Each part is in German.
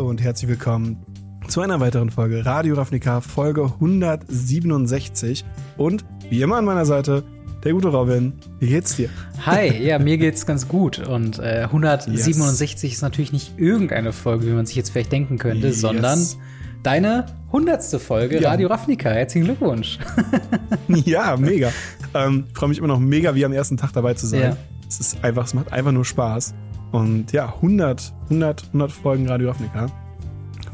Hallo und herzlich willkommen zu einer weiteren Folge Radio Ravnica, Folge 167. Und wie immer an meiner Seite, der gute Robin. Wie geht's dir? Hi, ja, mir geht's ganz gut. Und äh, 167 yes. ist natürlich nicht irgendeine Folge, wie man sich jetzt vielleicht denken könnte, yes. sondern deine hundertste Folge ja. Radio Ravnica. Herzlichen Glückwunsch. ja, mega. Ähm, Freue mich immer noch mega, wie am ersten Tag dabei zu sein. Ja. Es ist einfach, es macht einfach nur Spaß. Und ja, 100, 100, 100 Folgen Radio Ravnica.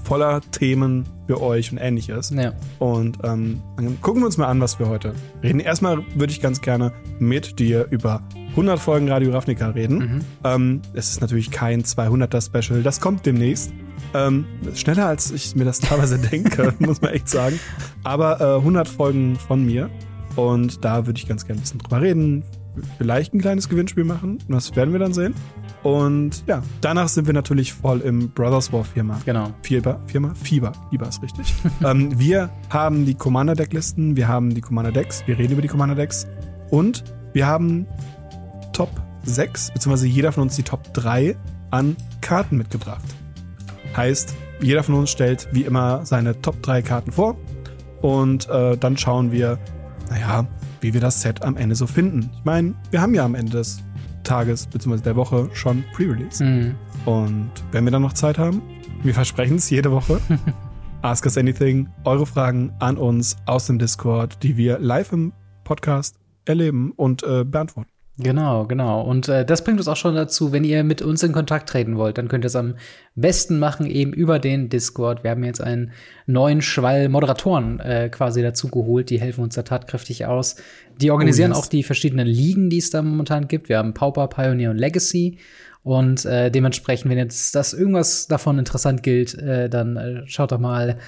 Voller Themen für euch und ähnliches. Ja. Und ähm, dann gucken wir uns mal an, was wir heute reden. Erstmal würde ich ganz gerne mit dir über 100 Folgen Radio Ravnica reden. Mhm. Ähm, es ist natürlich kein 200er Special, das kommt demnächst. Ähm, schneller als ich mir das teilweise denke, muss man echt sagen. Aber äh, 100 Folgen von mir. Und da würde ich ganz gerne ein bisschen drüber reden. Vielleicht ein kleines Gewinnspiel machen. Das werden wir dann sehen. Und ja, danach sind wir natürlich voll im Brothers War Firma. Genau. Fieber, Firma? Fieber. Fieber ist richtig. ähm, wir haben die Commander Deck Listen, wir haben die Commander Decks, wir reden über die Commander Decks und wir haben Top 6, beziehungsweise jeder von uns die Top 3 an Karten mitgebracht. Heißt, jeder von uns stellt wie immer seine Top 3 Karten vor und äh, dann schauen wir, naja, wie wir das Set am Ende so finden. Ich meine, wir haben ja am Ende des Tages bzw. der Woche schon Pre-Release. Mhm. Und wenn wir dann noch Zeit haben, wir versprechen es jede Woche. Ask Us Anything, eure Fragen an uns aus dem Discord, die wir live im Podcast erleben und äh, beantworten. Genau, genau. Und äh, das bringt uns auch schon dazu, wenn ihr mit uns in Kontakt treten wollt, dann könnt ihr es am besten machen, eben über den Discord. Wir haben jetzt einen neuen Schwall Moderatoren äh, quasi dazu geholt, die helfen uns da tatkräftig aus. Die organisieren oh, yes. auch die verschiedenen Ligen, die es da momentan gibt. Wir haben Pauper, Pioneer und Legacy. Und äh, dementsprechend, wenn jetzt das irgendwas davon interessant gilt, äh, dann äh, schaut doch mal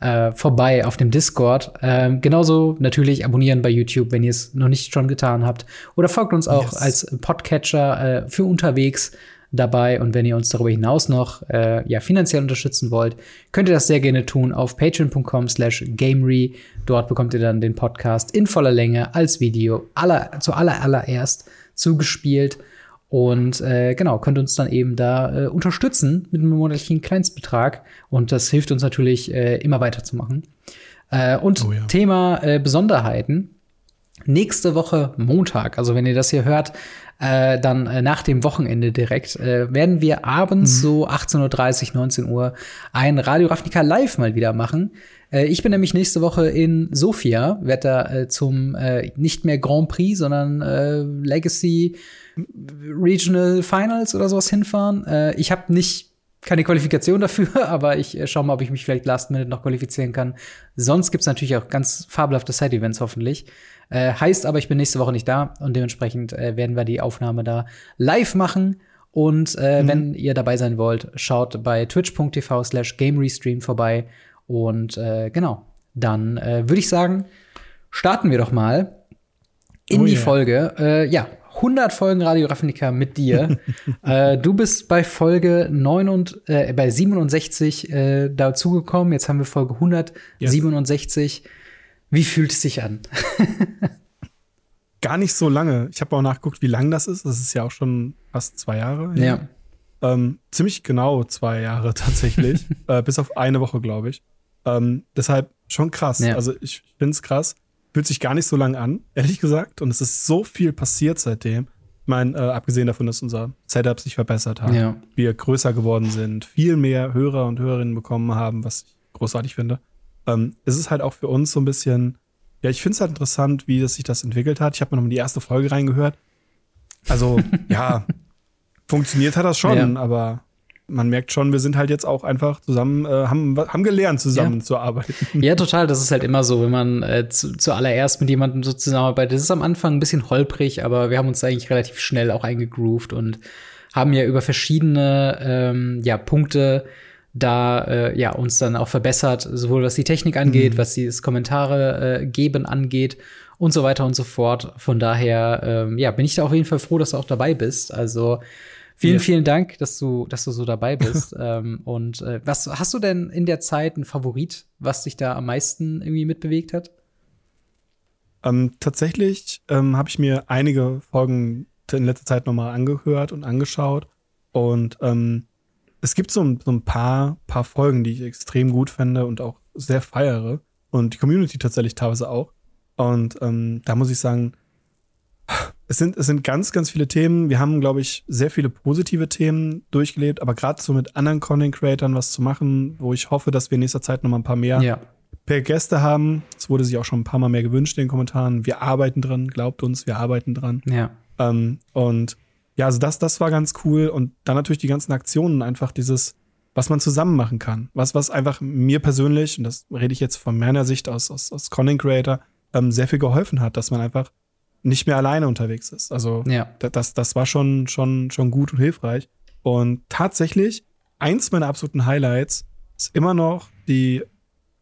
äh, vorbei auf dem Discord. Ähm, genauso natürlich abonnieren bei YouTube, wenn ihr es noch nicht schon getan habt. Oder folgt uns auch yes. als Podcatcher äh, für unterwegs dabei. Und wenn ihr uns darüber hinaus noch äh, ja, finanziell unterstützen wollt, könnt ihr das sehr gerne tun auf patreon.com slash gamery. Dort bekommt ihr dann den Podcast in voller Länge als Video aller, zu aller, allererst zugespielt. Und äh, genau, könnt uns dann eben da äh, unterstützen mit einem monatlichen Kleinstbetrag. Und das hilft uns natürlich, äh, immer weiterzumachen. Äh, und oh ja. Thema äh, Besonderheiten. Nächste Woche Montag, also wenn ihr das hier hört, äh, dann äh, nach dem Wochenende direkt, äh, werden wir abends mhm. so 18.30 Uhr, 19 Uhr ein Radio Ravnica Live mal wieder machen. Äh, ich bin nämlich nächste Woche in Sofia, werde da äh, zum äh, nicht mehr Grand Prix, sondern äh, Legacy Regional Finals oder sowas hinfahren. Äh, ich habe nicht keine Qualifikation dafür, aber ich äh, schaue mal, ob ich mich vielleicht last minute noch qualifizieren kann. Sonst gibt's natürlich auch ganz fabelhafte Side-Events hoffentlich. Äh, heißt aber, ich bin nächste Woche nicht da und dementsprechend äh, werden wir die Aufnahme da live machen. Und äh, mhm. wenn ihr dabei sein wollt, schaut bei twitch.tv slash gamerestream vorbei. Und äh, genau, dann äh, würde ich sagen, starten wir doch mal in oh die yeah. Folge. Äh, ja, 100 Folgen Radio Ravnica mit dir. äh, du bist bei Folge 9 und, äh, bei 67 äh, dazugekommen. Jetzt haben wir Folge 167. Yes. Wie fühlt es sich an? Gar nicht so lange. Ich habe auch nachgeguckt, wie lang das ist. Das ist ja auch schon fast zwei Jahre. Ja. ja. Ähm, ziemlich genau zwei Jahre tatsächlich. äh, bis auf eine Woche, glaube ich. Ähm, deshalb schon krass. Ja. Also ich finde es krass fühlt sich gar nicht so lang an, ehrlich gesagt. Und es ist so viel passiert seitdem. Ich meine, äh, abgesehen davon, dass unser Setup sich verbessert hat, ja. wir größer geworden sind, viel mehr Hörer und Hörerinnen bekommen haben, was ich großartig finde. Ähm, es ist halt auch für uns so ein bisschen, ja, ich finde es halt interessant, wie das sich das entwickelt hat. Ich habe mir noch mal die erste Folge reingehört. Also, ja, funktioniert hat das schon, ja. aber man merkt schon, wir sind halt jetzt auch einfach zusammen, äh, haben, haben gelernt, zusammen ja. zu arbeiten. Ja, total. Das ist halt immer so, wenn man äh, zu, zuallererst mit jemandem so zusammenarbeitet. Das ist am Anfang ein bisschen holprig, aber wir haben uns eigentlich relativ schnell auch eingegroovt und haben ja über verschiedene ähm, ja, Punkte da äh, ja uns dann auch verbessert, sowohl was die Technik angeht, mhm. was das Kommentare äh, geben angeht und so weiter und so fort. Von daher ähm, ja, bin ich da auf jeden Fall froh, dass du auch dabei bist. Also Vielen, ja. vielen Dank, dass du, dass du so dabei bist. ähm, und äh, was hast du denn in der Zeit ein Favorit, was dich da am meisten irgendwie mitbewegt hat? Ähm, tatsächlich ähm, habe ich mir einige Folgen in letzter Zeit nochmal angehört und angeschaut. Und ähm, es gibt so ein, so ein paar, paar Folgen, die ich extrem gut fände und auch sehr feiere. Und die Community tatsächlich teilweise auch. Und ähm, da muss ich sagen, es sind, es sind ganz, ganz viele Themen. Wir haben, glaube ich, sehr viele positive Themen durchgelebt, aber gerade so mit anderen Content Creatern was zu machen, wo ich hoffe, dass wir in nächster Zeit noch mal ein paar mehr ja. per Gäste haben. Es wurde sich auch schon ein paar Mal mehr gewünscht in den Kommentaren. Wir arbeiten dran, glaubt uns, wir arbeiten dran. Ja. Ähm, und ja, also das, das war ganz cool. Und dann natürlich die ganzen Aktionen, einfach dieses, was man zusammen machen kann. Was, was einfach mir persönlich, und das rede ich jetzt von meiner Sicht aus, aus, aus Content Creator, ähm, sehr viel geholfen hat, dass man einfach nicht mehr alleine unterwegs ist. Also ja. das, das war schon, schon, schon gut und hilfreich. Und tatsächlich, eins meiner absoluten Highlights ist immer noch die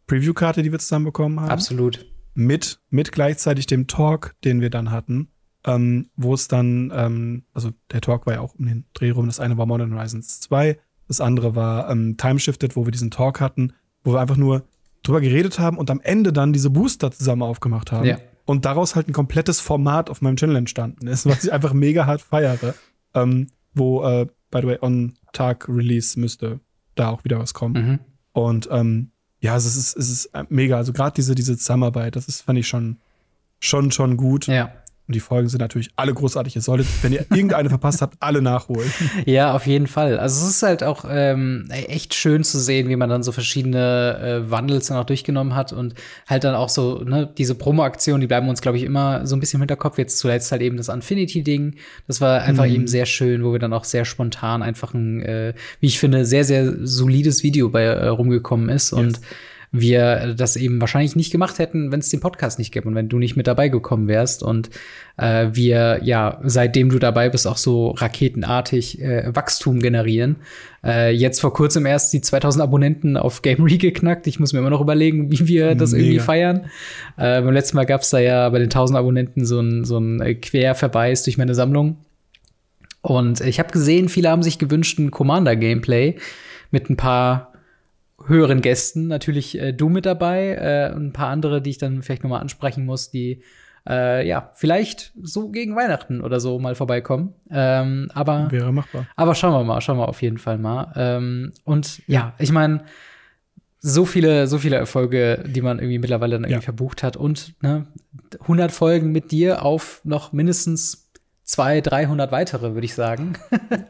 Preview-Karte, die wir zusammen bekommen haben. Absolut. Mit, mit gleichzeitig dem Talk, den wir dann hatten, ähm, wo es dann, ähm, also der Talk war ja auch um den Dreh rum. Das eine war Modern Horizons 2, das andere war ähm, Time Shifted, wo wir diesen Talk hatten, wo wir einfach nur drüber geredet haben und am Ende dann diese Booster zusammen aufgemacht haben. Ja und daraus halt ein komplettes Format auf meinem Channel entstanden ist, was ich einfach mega hart feiere. Ähm, wo, äh, by the way, on Tag Release müsste da auch wieder was kommen. Mhm. Und ähm, ja, also es ist, es ist mega. Also gerade diese, diese Zusammenarbeit, das ist, fand ich schon, schon, schon gut. Ja. Und die Folgen sind natürlich alle großartig. Ihr solltet, wenn ihr irgendeine verpasst habt, alle nachholen. Ja, auf jeden Fall. Also es ist halt auch ähm, echt schön zu sehen, wie man dann so verschiedene äh, Wandels dann auch durchgenommen hat und halt dann auch so, ne, diese Promo-Aktionen, die bleiben uns, glaube ich, immer so ein bisschen im Hinterkopf. Jetzt zuletzt halt eben das Infinity-Ding. Das war einfach mhm. eben sehr schön, wo wir dann auch sehr spontan einfach ein, äh, wie ich finde, sehr, sehr solides Video bei äh, rumgekommen ist. Yes. Und wir das eben wahrscheinlich nicht gemacht hätten, wenn es den Podcast nicht gäbe und wenn du nicht mit dabei gekommen wärst. Und äh, wir, ja, seitdem du dabei bist, auch so raketenartig äh, Wachstum generieren. Äh, jetzt vor kurzem erst die 2000 Abonnenten auf Gamery geknackt. Ich muss mir immer noch überlegen, wie wir das Mega. irgendwie feiern. Äh, beim letzten Mal gab es da ja bei den 1000 Abonnenten so ein, so ein äh, Querverweis durch meine Sammlung. Und ich habe gesehen, viele haben sich gewünscht ein Commander-Gameplay mit ein paar höheren Gästen. Natürlich äh, du mit dabei, äh, ein paar andere, die ich dann vielleicht noch mal ansprechen muss, die äh, ja vielleicht so gegen Weihnachten oder so mal vorbeikommen. Ähm, aber wäre machbar. Aber schauen wir mal, schauen wir auf jeden Fall mal. Ähm, und ja, ja ich meine so viele, so viele Erfolge, die man irgendwie mittlerweile dann irgendwie ja. verbucht hat und ne, 100 Folgen mit dir auf noch mindestens 200, 300 weitere, würde ich sagen.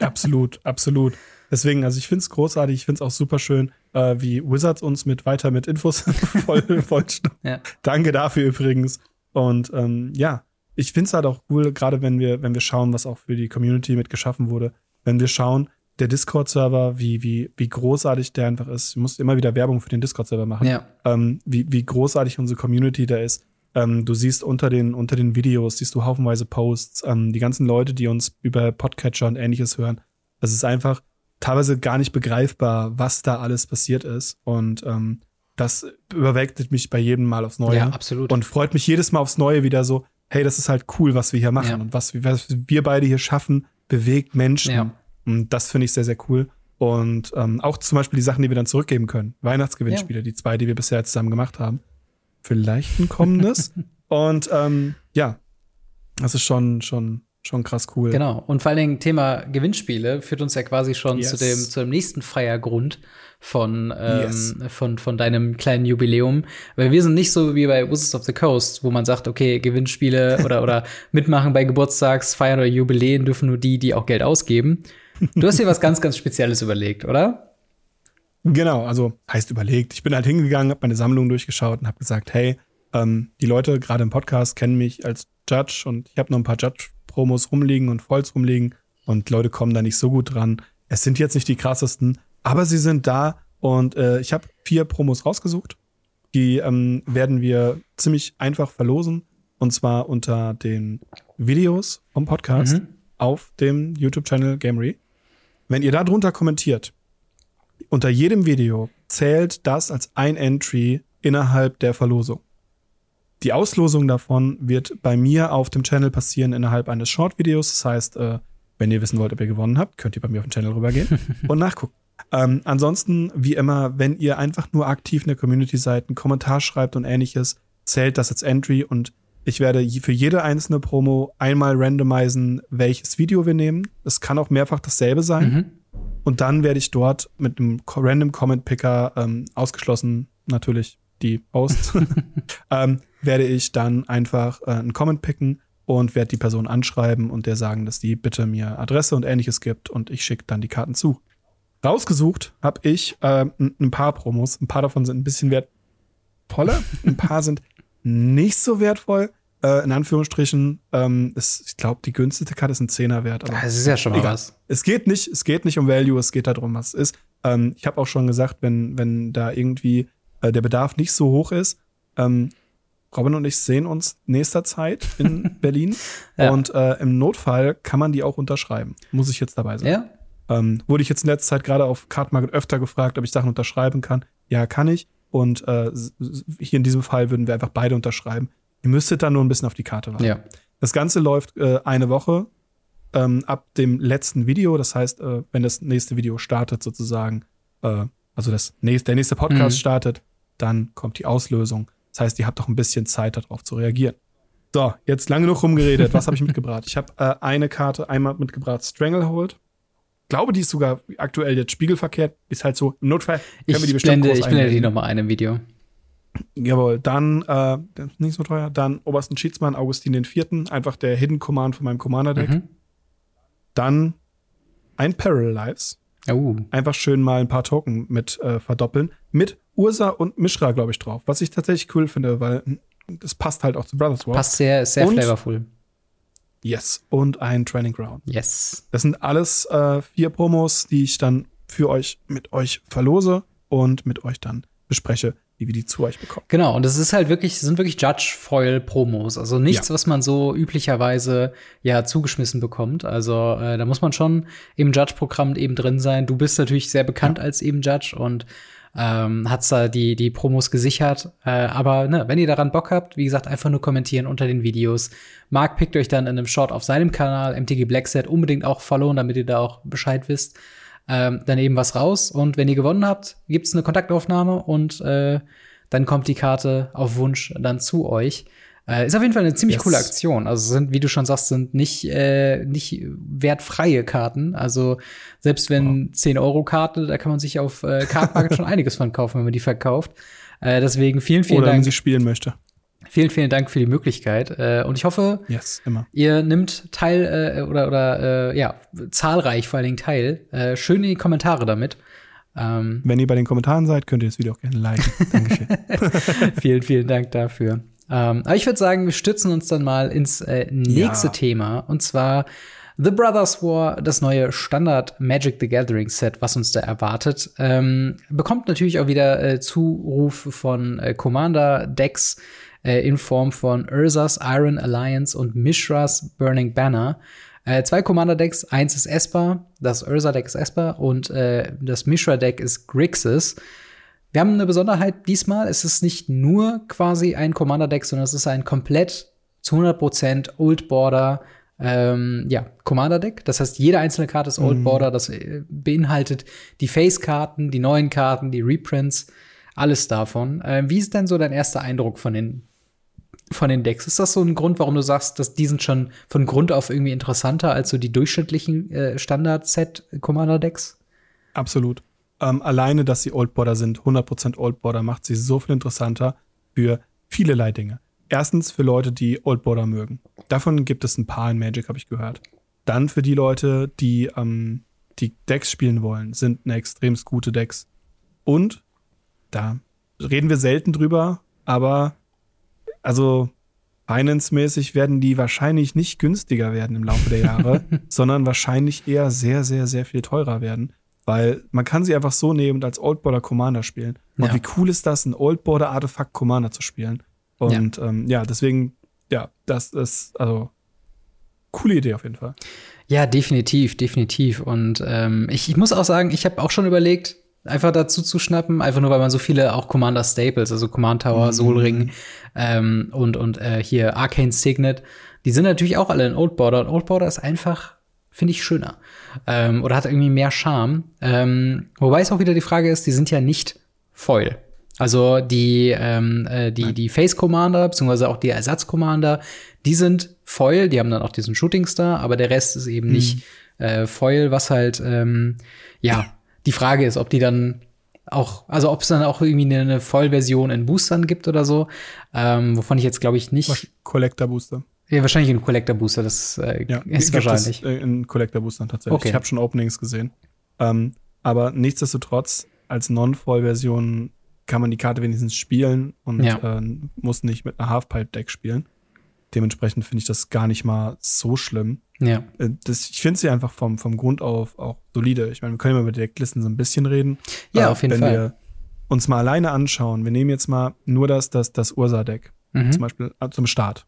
absolut, absolut. Deswegen, also ich finde es großartig, ich finde es auch super schön, äh, wie Wizards uns mit weiter mit Infos voll, voll ja. Danke dafür übrigens. Und ähm, ja, ich finde es halt auch cool, gerade wenn wir, wenn wir schauen, was auch für die Community mit geschaffen wurde, wenn wir schauen, der Discord-Server, wie, wie, wie großartig der einfach ist. Ich muss immer wieder Werbung für den Discord-Server machen. Ja. Ähm, wie, wie großartig unsere Community da ist. Ähm, du siehst unter den, unter den Videos, siehst du haufenweise Posts, ähm, die ganzen Leute, die uns über Podcatcher und ähnliches hören. Das ist einfach, teilweise gar nicht begreifbar, was da alles passiert ist. Und ähm, das überwältigt mich bei jedem Mal aufs Neue. Ja, absolut. Und freut mich jedes Mal aufs Neue wieder so, hey, das ist halt cool, was wir hier machen. Ja. Und was, was, wir beide hier schaffen, bewegt Menschen. Ja. Und das finde ich sehr, sehr cool. Und ähm, auch zum Beispiel die Sachen, die wir dann zurückgeben können. Weihnachtsgewinnspiele, ja. die zwei, die wir bisher zusammen gemacht haben. Vielleicht ein kommendes. Und ähm, ja, das ist schon, schon schon krass cool. Genau. Und vor allen Dingen Thema Gewinnspiele führt uns ja quasi schon yes. zu dem, zu dem nächsten Feiergrund von, ähm, yes. von, von deinem kleinen Jubiläum. Weil wir sind nicht so wie bei Wizards of the Coast, wo man sagt, okay, Gewinnspiele oder, oder mitmachen bei Geburtstagsfeiern oder Jubiläen dürfen nur die, die auch Geld ausgeben. Du hast dir was ganz, ganz Spezielles überlegt, oder? Genau, also heißt überlegt. Ich bin halt hingegangen, habe meine Sammlung durchgeschaut und habe gesagt, hey, ähm, die Leute gerade im Podcast kennen mich als Judge und ich habe noch ein paar Judge Promos rumliegen und Foils rumliegen und Leute kommen da nicht so gut dran. Es sind jetzt nicht die krassesten, aber sie sind da und äh, ich habe vier Promos rausgesucht. Die ähm, werden wir ziemlich einfach verlosen und zwar unter den Videos vom Podcast mhm. auf dem YouTube-Channel Gamery. Wenn ihr da drunter kommentiert, unter jedem Video zählt das als ein Entry innerhalb der Verlosung. Die Auslosung davon wird bei mir auf dem Channel passieren innerhalb eines Short-Videos. Das heißt, äh, wenn ihr wissen wollt, ob ihr gewonnen habt, könnt ihr bei mir auf den Channel rübergehen und nachgucken. Ähm, ansonsten, wie immer, wenn ihr einfach nur aktiv in der Community seid, einen Kommentar schreibt und ähnliches, zählt das als Entry und ich werde für jede einzelne Promo einmal randomisieren, welches Video wir nehmen. Es kann auch mehrfach dasselbe sein. Mhm. Und dann werde ich dort mit einem Random Comment Picker ähm, ausgeschlossen, natürlich die Posts, ähm, werde ich dann einfach äh, einen Comment picken und werde die Person anschreiben und der sagen, dass die bitte mir Adresse und ähnliches gibt und ich schicke dann die Karten zu. Rausgesucht habe ich äh, ein paar Promos. Ein paar davon sind ein bisschen wertvoller, ein paar sind nicht so wertvoll. Äh, in Anführungsstrichen, ähm, ist, ich glaube, die günstigste Karte ist ein Zehner wert. Aber das ist ja schon mal egal. was. Es geht nicht, es geht nicht um Value, es geht darum, was es ist. Ähm, ich habe auch schon gesagt, wenn, wenn da irgendwie äh, der Bedarf nicht so hoch ist, ähm, Robin und ich sehen uns nächster Zeit in Berlin. ja. Und äh, im Notfall kann man die auch unterschreiben. Muss ich jetzt dabei sein. Ja. Ähm, wurde ich jetzt in letzter Zeit gerade auf Card Market öfter gefragt, ob ich Sachen unterschreiben kann. Ja, kann ich. Und äh, hier in diesem Fall würden wir einfach beide unterschreiben. Ihr müsstet dann nur ein bisschen auf die Karte warten. Ja. Das Ganze läuft äh, eine Woche ähm, ab dem letzten Video. Das heißt, äh, wenn das nächste Video startet, sozusagen, äh, also das nächste, der nächste Podcast mhm. startet, dann kommt die Auslösung. Das heißt, ihr habt doch ein bisschen Zeit, darauf zu reagieren. So, jetzt lange genug rumgeredet. Was habe ich mitgebracht? Ich habe äh, eine Karte einmal mitgebracht, Stranglehold. Glaube, die ist sogar aktuell jetzt spiegelverkehrt. Ist halt so, im Notfall können ich wir die bestimmt blende, Ich blende die nochmal ein im Video. Jawohl, dann, äh, nicht so teuer, dann Obersten Schiedsmann Augustin den Vierten, einfach der Hidden Command von meinem Commander-Deck. Mhm. Dann ein Peril Lives. Oh. Einfach schön mal ein paar Token mit äh, verdoppeln. Mit Ursa und Mishra, glaube ich, drauf. Was ich tatsächlich cool finde, weil das passt halt auch zu Brothers War. Passt sehr, sehr und, flavorful. Yes. Und ein Training Ground. Yes. Das sind alles äh, vier Promos, die ich dann für euch mit euch verlose und mit euch dann bespreche, wie wir die zu euch bekommen. Genau, und es ist halt wirklich, sind wirklich Judge-Foil-Promos. Also nichts, ja. was man so üblicherweise ja zugeschmissen bekommt. Also äh, da muss man schon im Judge-Programm eben drin sein. Du bist natürlich sehr bekannt ja. als eben Judge und ähm, hat's da die, die Promos gesichert. Äh, aber ne, wenn ihr daran Bock habt, wie gesagt, einfach nur kommentieren unter den Videos. Marc pickt euch dann in einem Short auf seinem Kanal, MTG Blackset, unbedingt auch followen, damit ihr da auch Bescheid wisst ähm, dann eben was raus. Und wenn ihr gewonnen habt, gibt's eine Kontaktaufnahme und äh, dann kommt die Karte auf Wunsch dann zu euch. Äh, ist auf jeden Fall eine ziemlich yes. coole Aktion. Also sind, wie du schon sagst, sind nicht, äh, nicht wertfreie Karten. Also selbst wenn oh. 10 Euro Karte, da kann man sich auf äh, Cardmarket schon einiges von kaufen, wenn man die verkauft. Äh, deswegen vielen, vielen Oder Dank. wenn sie spielen möchte. Vielen, vielen Dank für die Möglichkeit. Äh, und ich hoffe, yes, ihr nimmt teil äh, oder, oder äh, ja, zahlreich vor allen Dingen teil. Äh, schön in die Kommentare damit. Ähm, Wenn ihr bei den Kommentaren seid, könnt ihr das Video auch gerne liken. Dankeschön. vielen, vielen Dank dafür. Ähm, aber ich würde sagen, wir stützen uns dann mal ins äh, nächste ja. Thema. Und zwar The Brothers War, das neue Standard Magic the Gathering Set, was uns da erwartet, ähm, bekommt natürlich auch wieder äh, Zuruf von äh, Commander Decks äh, in Form von Ursas Iron Alliance und Mishras Burning Banner. Äh, zwei Commander-Decks, eins ist Esper, das Ursa-Deck ist Esper und äh, das Mishra-Deck ist Grixis. Wir haben eine Besonderheit diesmal, es ist nicht nur quasi ein Commander-Deck, sondern es ist ein komplett zu 100% Old Border ähm, ja, Commander-Deck. Das heißt, jede einzelne Karte ist Old mhm. Border. Das äh, beinhaltet die Face-Karten, die neuen Karten, die Reprints, alles davon. Äh, wie ist denn so dein erster Eindruck von den von den Decks. Ist das so ein Grund, warum du sagst, dass die sind schon von Grund auf irgendwie interessanter als so die durchschnittlichen äh, Standard-Set-Commander-Decks? Absolut. Ähm, alleine, dass sie Old Border sind, 100% Old Border, macht sie so viel interessanter für vielerlei Dinge. Erstens für Leute, die Old Border mögen. Davon gibt es ein paar in Magic, habe ich gehört. Dann für die Leute, die ähm, die Decks spielen wollen, sind eine extrem gute Decks. Und da reden wir selten drüber, aber also Finance-mäßig werden die wahrscheinlich nicht günstiger werden im Laufe der Jahre, sondern wahrscheinlich eher sehr, sehr, sehr viel teurer werden. Weil man kann sie einfach so nehmen und als Oldborder Commander spielen. Und ja. wie cool ist das, ein Oldborder Artefakt Commander zu spielen? Und ja. Ähm, ja, deswegen, ja, das ist also coole Idee auf jeden Fall. Ja, definitiv, definitiv. Und ähm, ich, ich muss auch sagen, ich habe auch schon überlegt, einfach dazu zu schnappen, einfach nur weil man so viele auch Commander Staples, also Command Tower, mhm. Soul Ring ähm, und und äh, hier Arcane Signet, die sind natürlich auch alle in Old Border und Old Border ist einfach finde ich schöner ähm, oder hat irgendwie mehr Charme. Ähm, wobei es auch wieder die Frage ist, die sind ja nicht Foil. Also die, ähm, äh, die, die Face Commander, beziehungsweise auch die Ersatz Commander, die sind Foil, die haben dann auch diesen Shooting Star, aber der Rest ist eben mhm. nicht äh, Foil, was halt, ähm, ja, die Frage ist, ob die dann auch, also ob es dann auch irgendwie eine, eine Vollversion in Boostern gibt oder so, ähm, wovon ich jetzt glaube ich nicht. Collector Booster. Ja, wahrscheinlich in Collector Booster, das äh, ja, ist wahrscheinlich. Es, äh, in Collector Boostern tatsächlich. Okay. Ich habe schon Openings gesehen. Ähm, aber nichtsdestotrotz, als Non-Voll-Version kann man die Karte wenigstens spielen und ja. äh, muss nicht mit einer Halfpipe-Deck spielen. Dementsprechend finde ich das gar nicht mal so schlimm. Ja. Äh, das, ich finde sie einfach vom, vom Grund auf auch solide. Ich meine, wir können ja über die Decklisten so ein bisschen reden. Ja, auf jeden wenn Fall. Wenn wir uns mal alleine anschauen, wir nehmen jetzt mal nur das, das, das Ursa-Deck mhm. zum Beispiel äh, zum Start.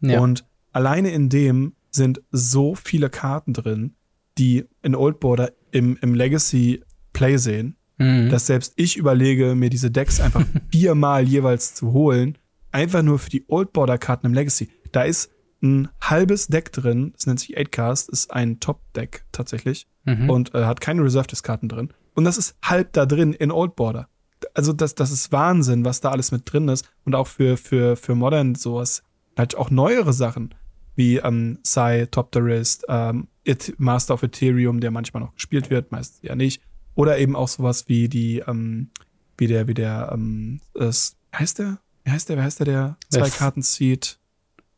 Ja. Und alleine in dem sind so viele Karten drin, die in Old Border im, im Legacy Play sehen, mhm. dass selbst ich überlege, mir diese Decks einfach viermal jeweils zu holen, einfach nur für die Old Border Karten im Legacy. Da ist ein halbes Deck drin, das nennt sich 8cast, ist ein Top-Deck tatsächlich mhm. und äh, hat keine Reserved-Karten drin. Und das ist halb da drin in Old Border. Also das, das ist Wahnsinn, was da alles mit drin ist. Und auch für, für, für Modern sowas, halt auch neuere Sachen, wie ähm, Psy, Top the Wrist, ähm, It, Master of Ethereum, der manchmal noch gespielt wird, meistens ja nicht. Oder eben auch sowas wie die, ähm, wie der, wie der, ähm, das, heißt der? Wie heißt der, wie heißt der, der zwei Karten zieht?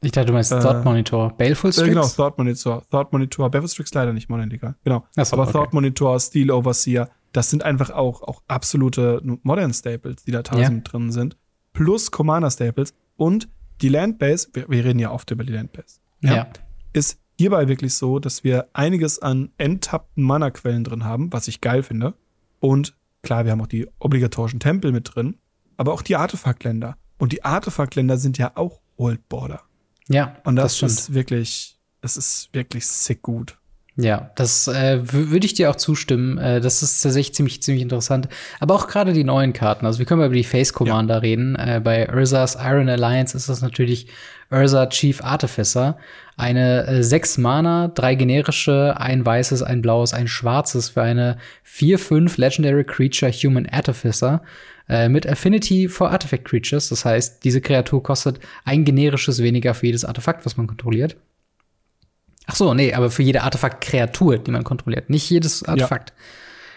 Ich dachte, du meinst äh, Thought Monitor. Baleful Strix? Äh, genau, Thought Monitor. Thought Monitor. Baleful Strix leider nicht, Modern Liga. Genau. So, Aber okay. Thought Monitor, Steel Overseer, das sind einfach auch, auch absolute Modern Staples, die da tausend ja. drin sind. Plus Commander Staples. Und die Landbase, wir, wir reden ja oft über die Landbase. Ja. ja. Ist hierbei wirklich so, dass wir einiges an enttappten Mana-Quellen drin haben, was ich geil finde. Und klar, wir haben auch die obligatorischen Tempel mit drin, aber auch die Artefaktländer. Und die Artefaktländer sind ja auch Old Border. Ja. Und das, das ist wirklich, es ist wirklich sick gut. Ja, das äh, würde ich dir auch zustimmen. Äh, das ist tatsächlich ziemlich, ziemlich interessant. Aber auch gerade die neuen Karten. Also wir können mal über die Face Commander ja. reden. Äh, bei Ursas Iron Alliance ist das natürlich Ursa Chief Artificer. Eine äh, sechs Mana, drei generische, ein weißes, ein blaues, ein schwarzes für eine 4-5 Legendary Creature Human Artificer äh, mit Affinity for Artifact Creatures. Das heißt, diese Kreatur kostet ein generisches weniger für jedes Artefakt, was man kontrolliert. Ach so, nee, aber für jede Artefakt-Kreatur, die man kontrolliert, nicht jedes Artefakt. Ja.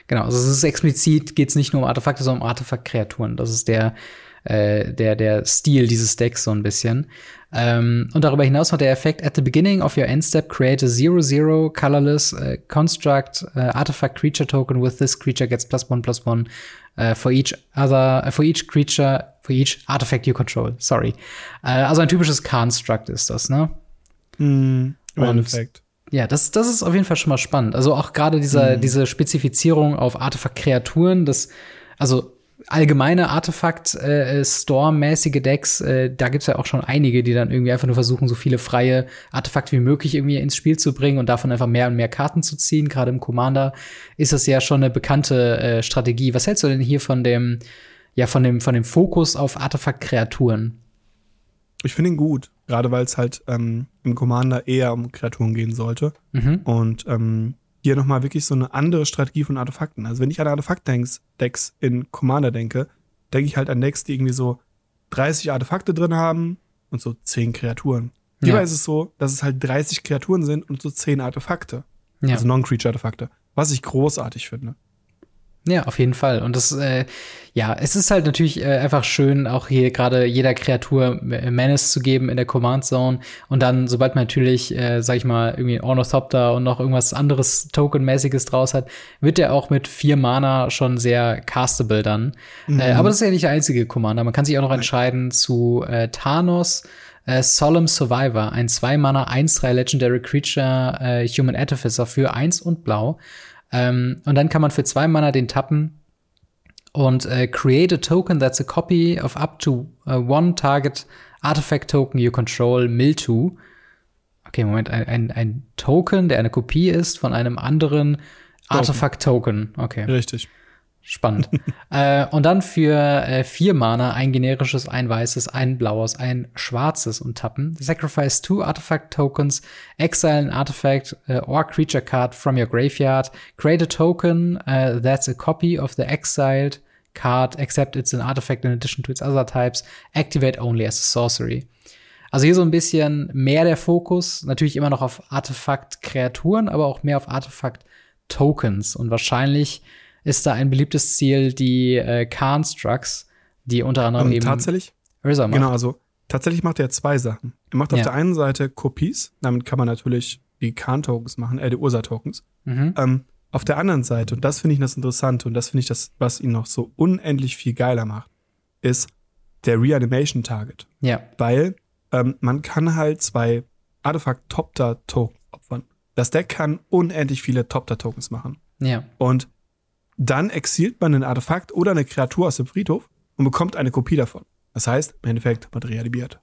Genau, also es ist explizit, geht es nicht nur um Artefakte, sondern um Artefakt-Kreaturen. Das ist der, äh, der, der Stil dieses Decks so ein bisschen. Ähm, und darüber hinaus hat der Effekt at the beginning of your end step create a zero zero colorless uh, construct uh, artifact creature token with this creature gets plus one plus one uh, for each other for each creature for each artifact you control. Sorry. also ein typisches Construct ist das, ne? Mm, Im Endeffekt. Ja, das, das ist auf jeden Fall schon mal spannend. Also auch gerade dieser, mm. diese Spezifizierung auf Artefakt-Kreaturen, das, also allgemeine Artefakt-Storm-mäßige äh, Decks, äh, da gibt's ja auch schon einige, die dann irgendwie einfach nur versuchen, so viele freie Artefakte wie möglich irgendwie ins Spiel zu bringen und davon einfach mehr und mehr Karten zu ziehen. Gerade im Commander ist das ja schon eine bekannte äh, Strategie. Was hältst du denn hier von dem, ja, von dem, von dem Fokus auf Artefakt-Kreaturen? Ich finde ihn gut, gerade weil es halt ähm, im Commander eher um Kreaturen gehen sollte. Mhm. Und ähm, hier nochmal wirklich so eine andere Strategie von Artefakten. Also wenn ich an Artefakt-Decks in Commander denke, denke ich halt an Decks, die irgendwie so 30 Artefakte drin haben und so 10 Kreaturen. Hierbei ja. ist es so, dass es halt 30 Kreaturen sind und so 10 Artefakte. Ja. Also Non-Creature-Artefakte. Was ich großartig finde. Ja, auf jeden Fall. Und das, äh, ja, es ist halt natürlich äh, einfach schön, auch hier gerade jeder Kreatur Menace zu geben in der Command Zone. Und dann, sobald man natürlich, äh, sag ich mal, irgendwie Ornithopter und noch irgendwas anderes Token-mäßiges draus hat, wird der auch mit vier Mana schon sehr castable dann. Mhm. Äh, aber das ist ja nicht der einzige Commander. Man kann sich auch noch entscheiden zu äh, Thanos. Äh, Solemn Survivor, ein 2-Mana 1-3 Legendary Creature äh, Human Artificer für 1 und Blau. Ähm, und dann kann man für zwei Mana den tappen und äh, create a token that's a copy of up to uh, one target artifact token you control Miltu. Okay, Moment, ein, ein, ein Token, der eine Kopie ist von einem anderen Artefakt-Token. Okay. Richtig. Spannend. äh, und dann für äh, vier Mana ein generisches, ein weißes, ein blaues, ein schwarzes und tappen. Sacrifice two artifact tokens, exile an artifact uh, or creature card from your graveyard, create a token uh, that's a copy of the exiled card, except it's an artifact in addition to its other types, activate only as a sorcery. Also hier so ein bisschen mehr der Fokus, natürlich immer noch auf Artefakt-Kreaturen, aber auch mehr auf Artefakt-Tokens. Und wahrscheinlich ist da ein beliebtes Ziel die äh, Constructs, die unter anderem um, ähm, eben tatsächlich Ursa macht. Genau, also tatsächlich macht er zwei Sachen. Er macht auf ja. der einen Seite Kopies, damit kann man natürlich die Khan-Tokens machen, äh, die Ursa-Tokens. Mhm. Ähm, auf der anderen Seite, und das finde ich das Interessante und das finde ich das, was ihn noch so unendlich viel geiler macht, ist der Reanimation Target. Ja. Weil ähm, man kann halt zwei Artefakt-Topter-Tokens opfern. Das Deck kann unendlich viele Topter-Tokens machen. Ja. Und dann exilt man ein Artefakt oder eine Kreatur aus dem Friedhof und bekommt eine Kopie davon. Das heißt, im Endeffekt materialisiert.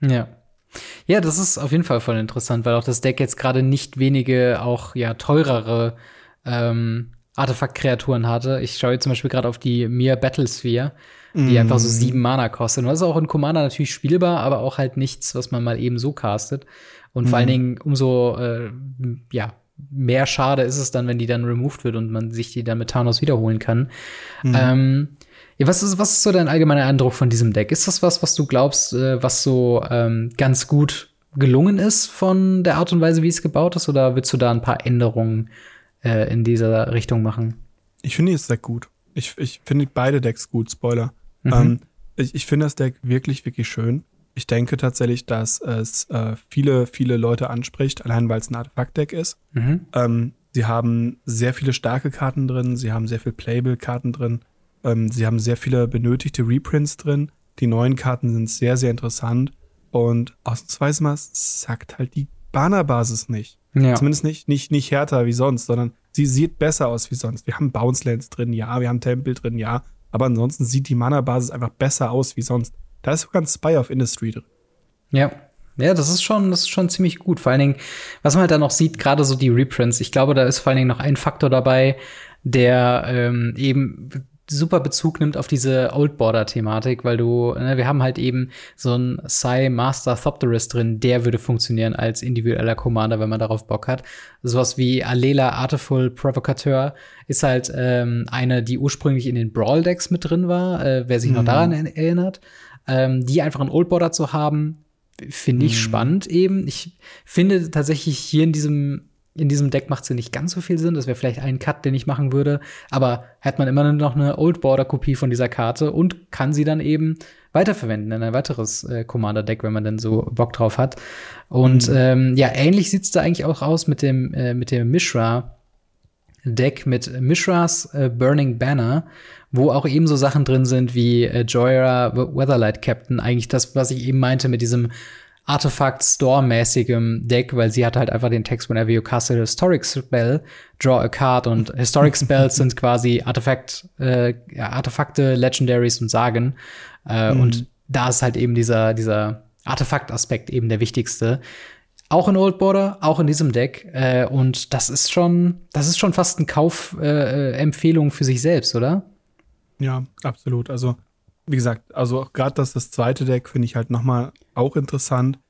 Ja. Ja, das ist auf jeden Fall voll interessant, weil auch das Deck jetzt gerade nicht wenige auch ja teurere ähm, Artefakt-Kreaturen hatte. Ich schaue jetzt zum Beispiel gerade auf die Mir Battlesphere, die mm. einfach so sieben Mana kostet. Und das ist auch in Commander natürlich spielbar, aber auch halt nichts, was man mal eben so castet. Und mm. vor allen mhm. Dingen umso äh, ja, mehr schade ist es dann, wenn die dann removed wird und man sich die dann mit Thanos wiederholen kann. Mm. Ähm, ja, was ist, was ist so dein allgemeiner Eindruck von diesem Deck? Ist das was, was du glaubst, äh, was so ähm, ganz gut gelungen ist von der Art und Weise, wie es gebaut ist? Oder willst du da ein paar Änderungen äh, in dieser Richtung machen. Ich finde das Deck gut. Ich, ich finde beide Decks gut, Spoiler. Mhm. Ähm, ich, ich finde das Deck wirklich, wirklich schön. Ich denke tatsächlich, dass es äh, viele, viele Leute anspricht, allein weil es ein Artefakt-Deck ist. Mhm. Ähm, sie haben sehr viele starke Karten drin, sie haben sehr viele Playable-Karten drin, ähm, sie haben sehr viele benötigte Reprints drin. Die neuen Karten sind sehr, sehr interessant. Und ausnahmsweise mal sagt halt die Bannerbasis nicht. Ja. Zumindest nicht, nicht, nicht härter wie sonst, sondern sie sieht besser aus wie sonst. Wir haben Bounce Lands drin, ja, wir haben Tempel drin, ja. Aber ansonsten sieht die Mana-Basis einfach besser aus wie sonst. Da ist sogar ein Spy of Industry drin. Ja. Ja, das ist schon, das ist schon ziemlich gut. Vor allen Dingen, was man halt da noch sieht, gerade so die Reprints. Ich glaube, da ist vor allen Dingen noch ein Faktor dabei, der ähm, eben super Bezug nimmt auf diese Old Border Thematik, weil du, ne, wir haben halt eben so ein Psy Master Thopterist drin, der würde funktionieren als individueller Commander, wenn man darauf Bock hat. Sowas wie Alela Artful Provocateur ist halt ähm, eine, die ursprünglich in den Brawl Decks mit drin war, äh, wer sich mhm. noch daran erinnert. Ähm, die einfach ein Old Border zu haben, finde ich mhm. spannend eben. Ich finde tatsächlich hier in diesem in diesem Deck macht sie nicht ganz so viel Sinn. Das wäre vielleicht ein Cut, den ich machen würde. Aber hat man immer noch eine Old Border Kopie von dieser Karte und kann sie dann eben weiterverwenden in ein weiteres äh, Commander-Deck, wenn man dann so Bock drauf hat. Und mhm. ähm, ja, ähnlich sieht's da eigentlich auch aus mit dem, äh, mit dem Mishra. Deck mit Mishras äh, Burning Banner, wo auch eben so Sachen drin sind wie äh, Joyra Weatherlight Captain, eigentlich das, was ich eben meinte mit diesem Artefakt-Store-mäßigem Deck, weil sie hat halt einfach den Text, whenever you cast a Historic Spell, draw a card und Historic Spells sind quasi Artefakt, äh, Artefakte, Legendaries und Sagen. Äh, mhm. Und da ist halt eben dieser, dieser Artefakt-Aspekt eben der wichtigste. Auch in Old Border, auch in diesem Deck. Äh, und das ist schon, das ist schon fast eine Kaufempfehlung äh, für sich selbst, oder? Ja, absolut. Also wie gesagt, also gerade das, das zweite Deck finde ich halt nochmal auch interessant.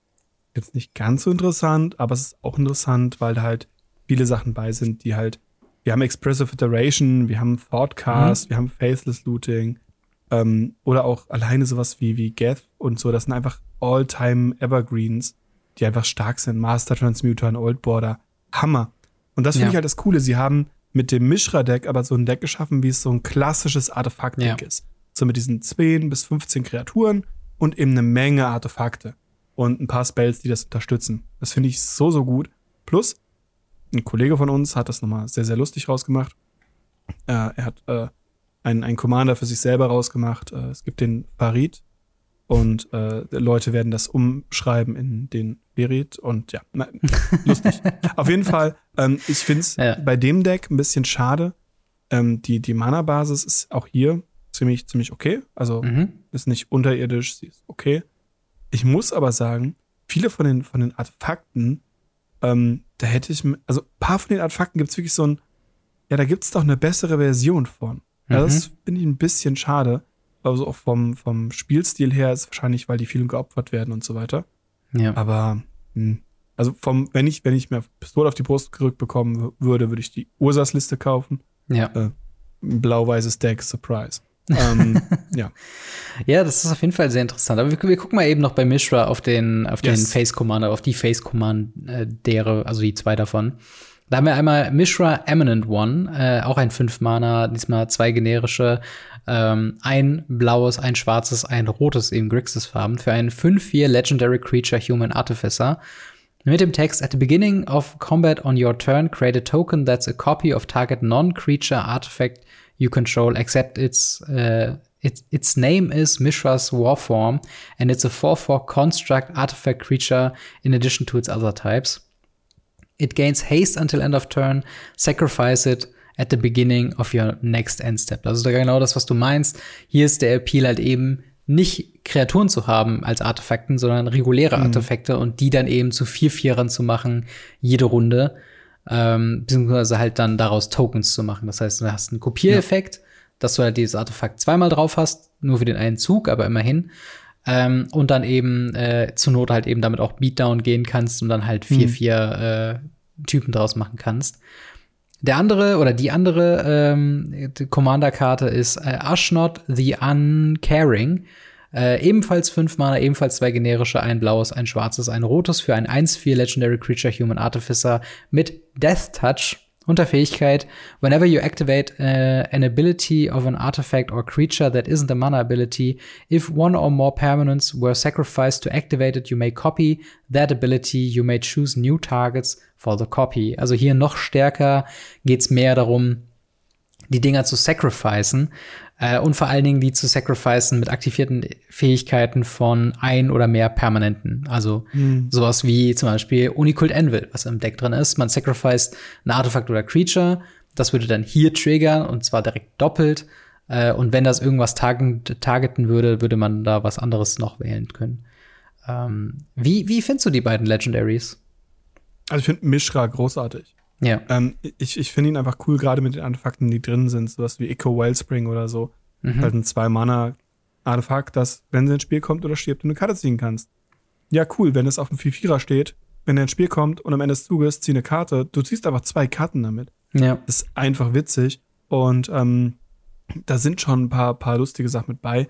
Jetzt nicht ganz so interessant, aber es ist auch interessant, weil da halt viele Sachen bei sind, die halt, wir haben Expressive Iteration, wir haben Thoughtcast, mhm. wir haben Faceless Looting, ähm, oder auch alleine sowas wie, wie Geth und so, das sind einfach All-Time Evergreens, die einfach stark sind. Master Transmuter und Old Border. Hammer. Und das finde ja. ich halt das Coole. Sie haben mit dem Mishra-Deck aber so ein Deck geschaffen, wie es so ein klassisches Artefakt-Deck ja. ist. So mit diesen 10 bis 15 Kreaturen und eben eine Menge Artefakte und ein paar Spells, die das unterstützen. Das finde ich so, so gut. Plus, ein Kollege von uns hat das nochmal sehr, sehr lustig rausgemacht. Äh, er hat äh, einen, einen Commander für sich selber rausgemacht. Äh, es gibt den Farid und äh, Leute werden das umschreiben in den Berit und ja, na, lustig. Auf jeden Fall, ähm, ich finde es ja. bei dem Deck ein bisschen schade. Ähm, die die Mana-Basis ist auch hier ziemlich, ziemlich okay. Also mhm. ist nicht unterirdisch, sie ist okay. Ich muss aber sagen, viele von den, von den Artefakten, ähm, da hätte ich, also ein paar von den Artefakten gibt es wirklich so ein, ja, da gibt es doch eine bessere Version von. Ja, mhm. Das finde ich ein bisschen schade. Also auch vom, vom Spielstil her ist wahrscheinlich, weil die vielen geopfert werden und so weiter. Ja. Aber, mh. Hm, also vom, wenn ich, wenn ich mir Pistole auf die Brust gerückt bekommen würde, würde ich die Ursas-Liste kaufen. Ja. Äh, blau-weißes Deck, Surprise. ähm, ja. Ja, das ist auf jeden Fall sehr interessant. Aber wir, wir gucken mal eben noch bei Mishra auf den, auf yes. den Face Commander, auf die Face Commandere, also die zwei davon. Da haben wir einmal Mishra Eminent One, äh, auch ein 5-Mana, diesmal zwei generische, ähm, ein blaues, ein schwarzes, ein rotes, eben Grixis-Farben, für einen 5-4 Legendary Creature Human Artificer. Mit dem Text, at the beginning of combat on your turn, create a token that's a copy of target non-creature artifact you control, except its, uh, its, its name is Mishra's Warform, and it's a 4-4 construct artifact creature in addition to its other types. It gains haste until end of turn, sacrifice it at the beginning of your next end step. Also genau das, was du meinst. Hier ist der Appeal halt eben, nicht Kreaturen zu haben als Artefakten, sondern reguläre mhm. Artefakte und die dann eben zu vier Vierern zu machen, jede Runde. Ähm, beziehungsweise halt dann daraus Tokens zu machen. Das heißt, du hast einen Kopiereffekt, ja. dass du halt dieses Artefakt zweimal drauf hast, nur für den einen Zug, aber immerhin. Ähm, und dann eben äh, zur Not halt eben damit auch Beatdown gehen kannst und dann halt vier, mhm. vier äh, Typen draus machen kannst. Der andere oder die andere ähm, Commander-Karte ist äh, Ashnot the Uncaring. Äh, ebenfalls fünf Mana, ebenfalls zwei generische, ein blaues, ein schwarzes, ein rotes für ein 1-4 Legendary Creature Human Artificer mit Death Touch. Unter Fähigkeit, whenever you activate uh, an ability of an artifact or creature that isn't a mana ability, if one or more permanents were sacrificed to activate it, you may copy that ability. You may choose new targets for the copy. Also hier noch stärker geht's mehr darum, die Dinger zu sacrificen äh, und vor allen Dingen die zu sacrificen mit aktivierten Fähigkeiten von ein oder mehr Permanenten. Also mhm. sowas wie zum Beispiel Unicult Anvil, was im Deck drin ist. Man sacrificed ein Artefakt oder Creature. Das würde dann hier triggern und zwar direkt doppelt. Äh, und wenn das irgendwas target targeten würde, würde man da was anderes noch wählen können. Ähm, wie, wie findest du die beiden Legendaries? Also ich finde Mishra großartig. Ja. Ähm, ich ich finde ihn einfach cool, gerade mit den Artefakten, die drin sind, sowas wie Echo Wellspring oder so. Mhm. Halt ein Zwei-Mana-Artefakt, das, wenn sie ins Spiel kommt oder stirbt, du eine Karte ziehen kannst. Ja, cool, wenn es auf dem 4-4er steht, wenn er ins Spiel kommt und am Ende des Zuges zieh eine Karte, du ziehst einfach zwei Karten damit. Ja. Das ist einfach witzig. Und ähm, da sind schon ein paar, paar lustige Sachen mit bei.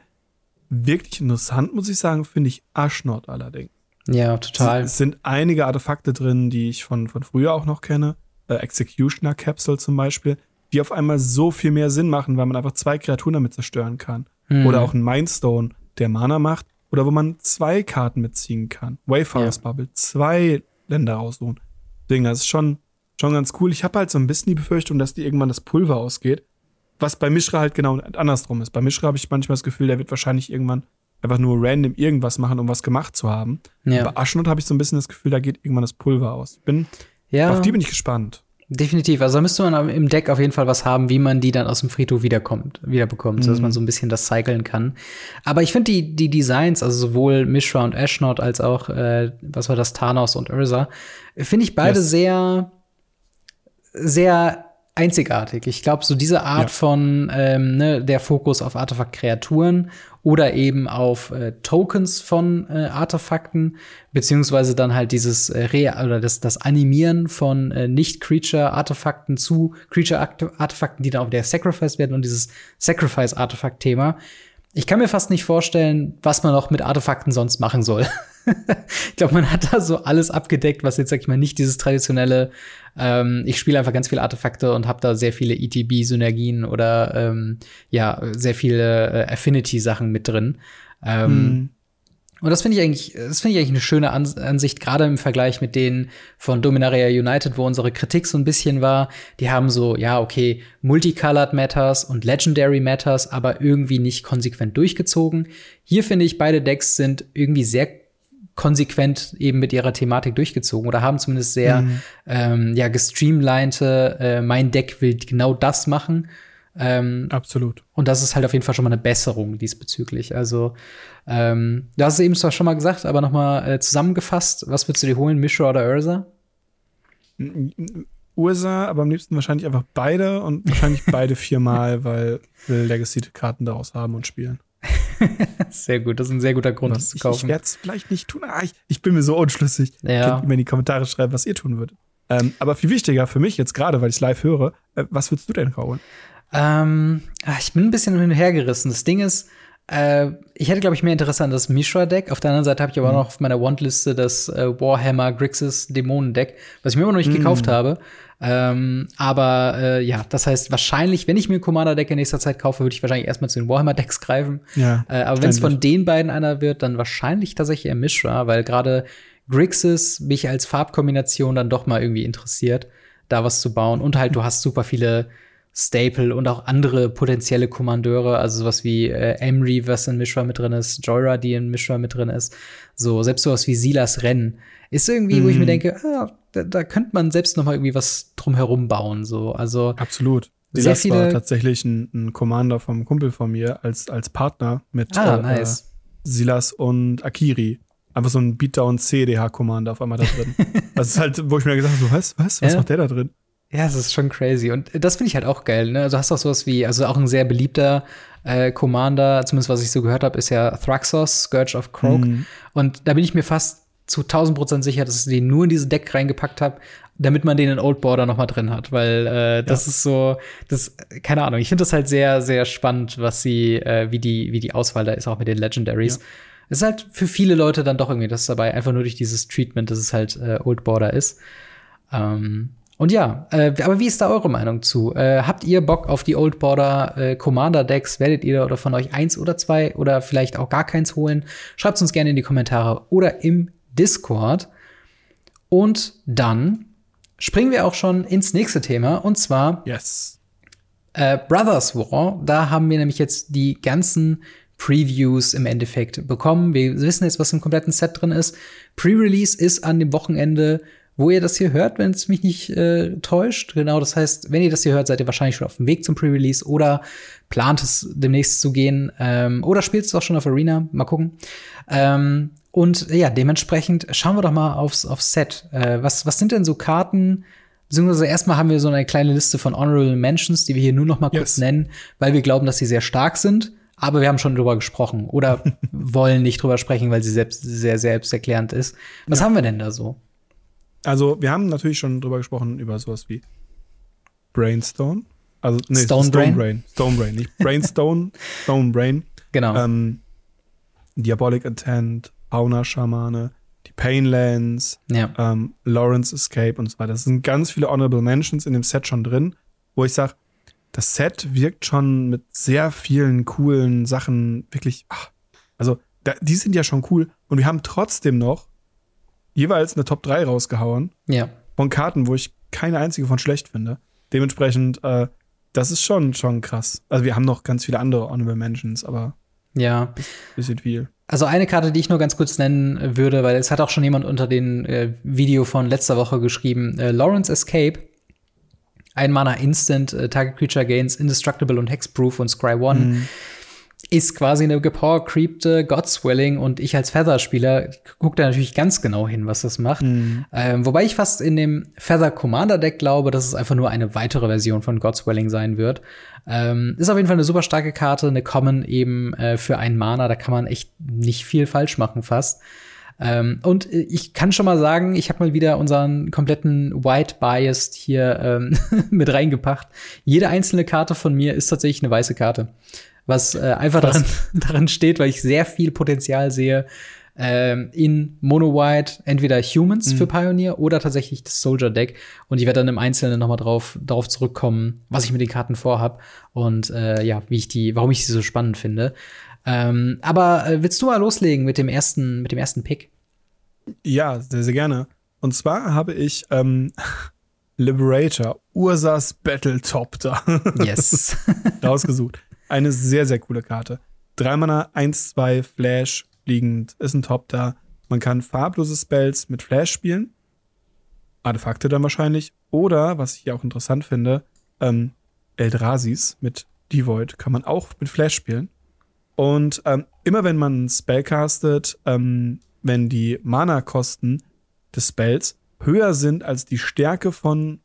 Wirklich interessant, muss ich sagen, finde ich Ashnot allerdings. Ja, total. Es sind einige Artefakte drin, die ich von, von früher auch noch kenne äh, Executioner Capsule zum Beispiel, die auf einmal so viel mehr Sinn machen, weil man einfach zwei Kreaturen damit zerstören kann. Mhm. Oder auch ein Mindstone, der Mana macht, oder wo man zwei Karten mitziehen kann. Wayfarers ja. Bubble, zwei Länder aussuchen. Deswegen, das ist schon, schon ganz cool. Ich habe halt so ein bisschen die Befürchtung, dass die irgendwann das Pulver ausgeht. Was bei Mishra halt genau andersrum ist. Bei Mishra habe ich manchmal das Gefühl, der wird wahrscheinlich irgendwann einfach nur random irgendwas machen, um was gemacht zu haben. Ja. Bei Aschnot habe ich so ein bisschen das Gefühl, da geht irgendwann das Pulver aus. Ich bin ja. Auf die bin ich gespannt. Definitiv. Also da müsste man im Deck auf jeden Fall was haben, wie man die dann aus dem Friedhof wiederkommt, wiederbekommt, mhm. sodass man so ein bisschen das cyclen kann. Aber ich finde die, die Designs, also sowohl Mishra und Ashnot als auch, äh, was war das, Thanos und Ursa, finde ich beide yes. sehr, sehr einzigartig. Ich glaube, so diese Art ja. von ähm, ne, der Fokus auf Artefakt-Kreaturen oder eben auf äh, Tokens von äh, Artefakten, beziehungsweise dann halt dieses äh, Re oder das, das Animieren von äh, Nicht-Creature-Artefakten zu Creature-Artefakten, die dann auf der Sacrifice werden und dieses Sacrifice-Artefakt-Thema. Ich kann mir fast nicht vorstellen, was man noch mit Artefakten sonst machen soll. ich glaube, man hat da so alles abgedeckt, was jetzt, sag ich mal, nicht dieses traditionelle, ähm, ich spiele einfach ganz viele Artefakte und habe da sehr viele ETB-Synergien oder ähm, ja, sehr viele äh, Affinity-Sachen mit drin. Ähm, hm. Und das finde ich eigentlich, das finde ich eigentlich eine schöne Ansicht, gerade im Vergleich mit denen von Dominaria United, wo unsere Kritik so ein bisschen war. Die haben so, ja, okay, Multicolored Matters und Legendary Matters, aber irgendwie nicht konsequent durchgezogen. Hier finde ich, beide Decks sind irgendwie sehr konsequent eben mit ihrer Thematik durchgezogen oder haben zumindest sehr mhm. ähm, ja gestreamlinete, äh, mein Deck will genau das machen. Ähm, Absolut. Und das ist halt auf jeden Fall schon mal eine Besserung diesbezüglich. Also, ähm, du hast es eben zwar schon mal gesagt, aber noch mal äh, zusammengefasst, was würdest du dir holen, Mishra oder Ursa? Ursa, aber am liebsten wahrscheinlich einfach beide und wahrscheinlich beide viermal, weil will Legacy-Karten daraus haben und spielen. sehr gut, das ist ein sehr guter Grund, das zu kaufen. Ich, ich werde es vielleicht nicht tun. Ah, ich, ich, bin mir so unschlüssig. Ja. Könnt ihr mir in die Kommentare schreiben, was ihr tun würdet. Ähm, aber viel wichtiger für mich jetzt gerade, weil ich es live höre, äh, was würdest du denn kaufen? Ähm, ah, ich bin ein bisschen hin und her gerissen. Das Ding ist, äh, ich hätte, glaube ich, mehr Interesse an das Mishra-Deck. Auf der anderen Seite habe ich aber mhm. noch auf meiner Wantliste das äh, Warhammer Grixis Dämonen-Deck, was ich mir immer noch nicht mhm. gekauft habe. Ähm, aber äh, ja, das heißt, wahrscheinlich, wenn ich mir ein Commander-Deck in nächster Zeit kaufe, würde ich wahrscheinlich erstmal zu den Warhammer-Decks greifen. Ja, äh, aber wenn es von den beiden einer wird, dann wahrscheinlich tatsächlich eher Mishra, weil gerade Grixis mich als Farbkombination dann doch mal irgendwie interessiert, da was zu bauen. Und halt, du hast super viele Staple und auch andere potenzielle Kommandeure, also sowas wie äh, Emery, was in Mishra mit drin ist, Joyra, die in Mishra mit drin ist, so selbst sowas wie Silas Rennen, ist irgendwie, mhm. wo ich mir mhm. denke, ah, da, da könnte man selbst noch mal irgendwie was drumherum bauen, so, also absolut. Silas sehr viele war tatsächlich ein, ein Commander vom Kumpel von mir als als Partner mit ah, äh, nice. Silas und Akiri. Einfach so ein Beatdown CDH Commander auf einmal da drin. das ist halt, wo ich mir gesagt habe, so, was, was, was ja. macht der da drin? Ja, es ist schon crazy. Und das finde ich halt auch geil. Ne? Also hast du auch sowas wie, also auch ein sehr beliebter äh, Commander, zumindest was ich so gehört habe, ist ja Thraxos, Scourge of Croak. Mhm. Und da bin ich mir fast zu 1000 Prozent sicher, dass ich den nur in dieses Deck reingepackt habe, damit man den in Old Border noch mal drin hat, weil äh, das ja. ist so, das keine Ahnung. Ich finde das halt sehr, sehr spannend, was sie, äh, wie die, wie die Auswahl da ist, auch mit den Legendaries. Ja. Es ist halt für viele Leute dann doch irgendwie das dabei, einfach nur durch dieses Treatment, dass es halt äh, Old Border ist. Ähm, und ja, äh, aber wie ist da eure Meinung zu? Äh, habt ihr Bock auf die Old Border äh, Commander Decks? Werdet ihr oder von euch eins oder zwei oder vielleicht auch gar keins holen? Schreibt uns gerne in die Kommentare oder im Discord. Und dann springen wir auch schon ins nächste Thema und zwar yes. äh, Brothers War. Da haben wir nämlich jetzt die ganzen Previews im Endeffekt bekommen. Wir wissen jetzt, was im kompletten Set drin ist. Pre-Release ist an dem Wochenende wo ihr das hier hört, wenn es mich nicht äh, täuscht. Genau, das heißt, wenn ihr das hier hört, seid ihr wahrscheinlich schon auf dem Weg zum Pre-Release oder plant es demnächst zu gehen ähm, oder spielt es auch schon auf Arena. Mal gucken. Ähm, und ja, dementsprechend schauen wir doch mal aufs, aufs Set. Äh, was, was sind denn so Karten? Beziehungsweise erstmal haben wir so eine kleine Liste von Honorable Mentions, die wir hier nur noch mal yes. kurz nennen, weil wir glauben, dass sie sehr stark sind. Aber wir haben schon drüber gesprochen oder wollen nicht drüber sprechen, weil sie selbst sehr selbsterklärend ist. Was ja. haben wir denn da so? Also, wir haben natürlich schon drüber gesprochen, über sowas wie Brainstone. Also, nee, Stone, Stone Brain. Brain. Stone Brain, nicht Brainstone, Stone Brain. Genau. Ähm, Diabolic Intent, Fauna Schamane, die Painlands, ja. ähm, Lawrence Escape und so weiter. Das sind ganz viele Honorable Mentions in dem Set schon drin, wo ich sage, das Set wirkt schon mit sehr vielen coolen Sachen wirklich, ach, also da, die sind ja schon cool und wir haben trotzdem noch jeweils eine Top 3 rausgehauen. Ja. Von Karten, wo ich keine einzige von schlecht finde. Dementsprechend, äh, das ist schon, schon krass. Also wir haben noch ganz viele andere Honorable Mentions, aber ja. Bisschen viel. Also eine Karte, die ich nur ganz kurz nennen würde, weil es hat auch schon jemand unter den äh, Video von letzter Woche geschrieben, äh, Lawrence Escape. Ein Mana Instant, äh, Target Creature Gains Indestructible und Hexproof und Scry One. Mhm ist quasi eine gepowercreepte Godswelling und ich als Feather-Spieler gucke da natürlich ganz genau hin, was das macht. Mhm. Ähm, wobei ich fast in dem Feather Commander Deck glaube, dass es einfach nur eine weitere Version von Godswelling sein wird. Ähm, ist auf jeden Fall eine super starke Karte, eine Common eben äh, für einen Mana, da kann man echt nicht viel falsch machen fast. Ähm, und ich kann schon mal sagen, ich habe mal wieder unseren kompletten White Biased hier ähm, mit reingepackt. Jede einzelne Karte von mir ist tatsächlich eine weiße Karte was äh, einfach daran, daran steht, weil ich sehr viel Potenzial sehe ähm, in Mono White, entweder Humans mhm. für Pioneer oder tatsächlich das Soldier Deck. Und ich werde dann im Einzelnen noch mal drauf, darauf zurückkommen, was ich mit den Karten vorhab und äh, ja, wie ich die, warum ich sie so spannend finde. Ähm, aber äh, willst du mal loslegen mit dem ersten, mit dem ersten Pick? Ja, sehr, sehr gerne. Und zwar habe ich ähm, Liberator, Ursas Battle Top da. Yes. rausgesucht. Eine sehr, sehr coole Karte. Drei Mana, 1, 2, Flash, liegend, ist ein Top da. Man kann farblose Spells mit Flash spielen. Artefakte dann wahrscheinlich. Oder, was ich auch interessant finde, ähm, Eldrasis mit Devoid kann man auch mit Flash spielen. Und ähm, immer wenn man einen Spell castet, ähm, wenn die Mana-Kosten des Spells höher sind als die Stärke von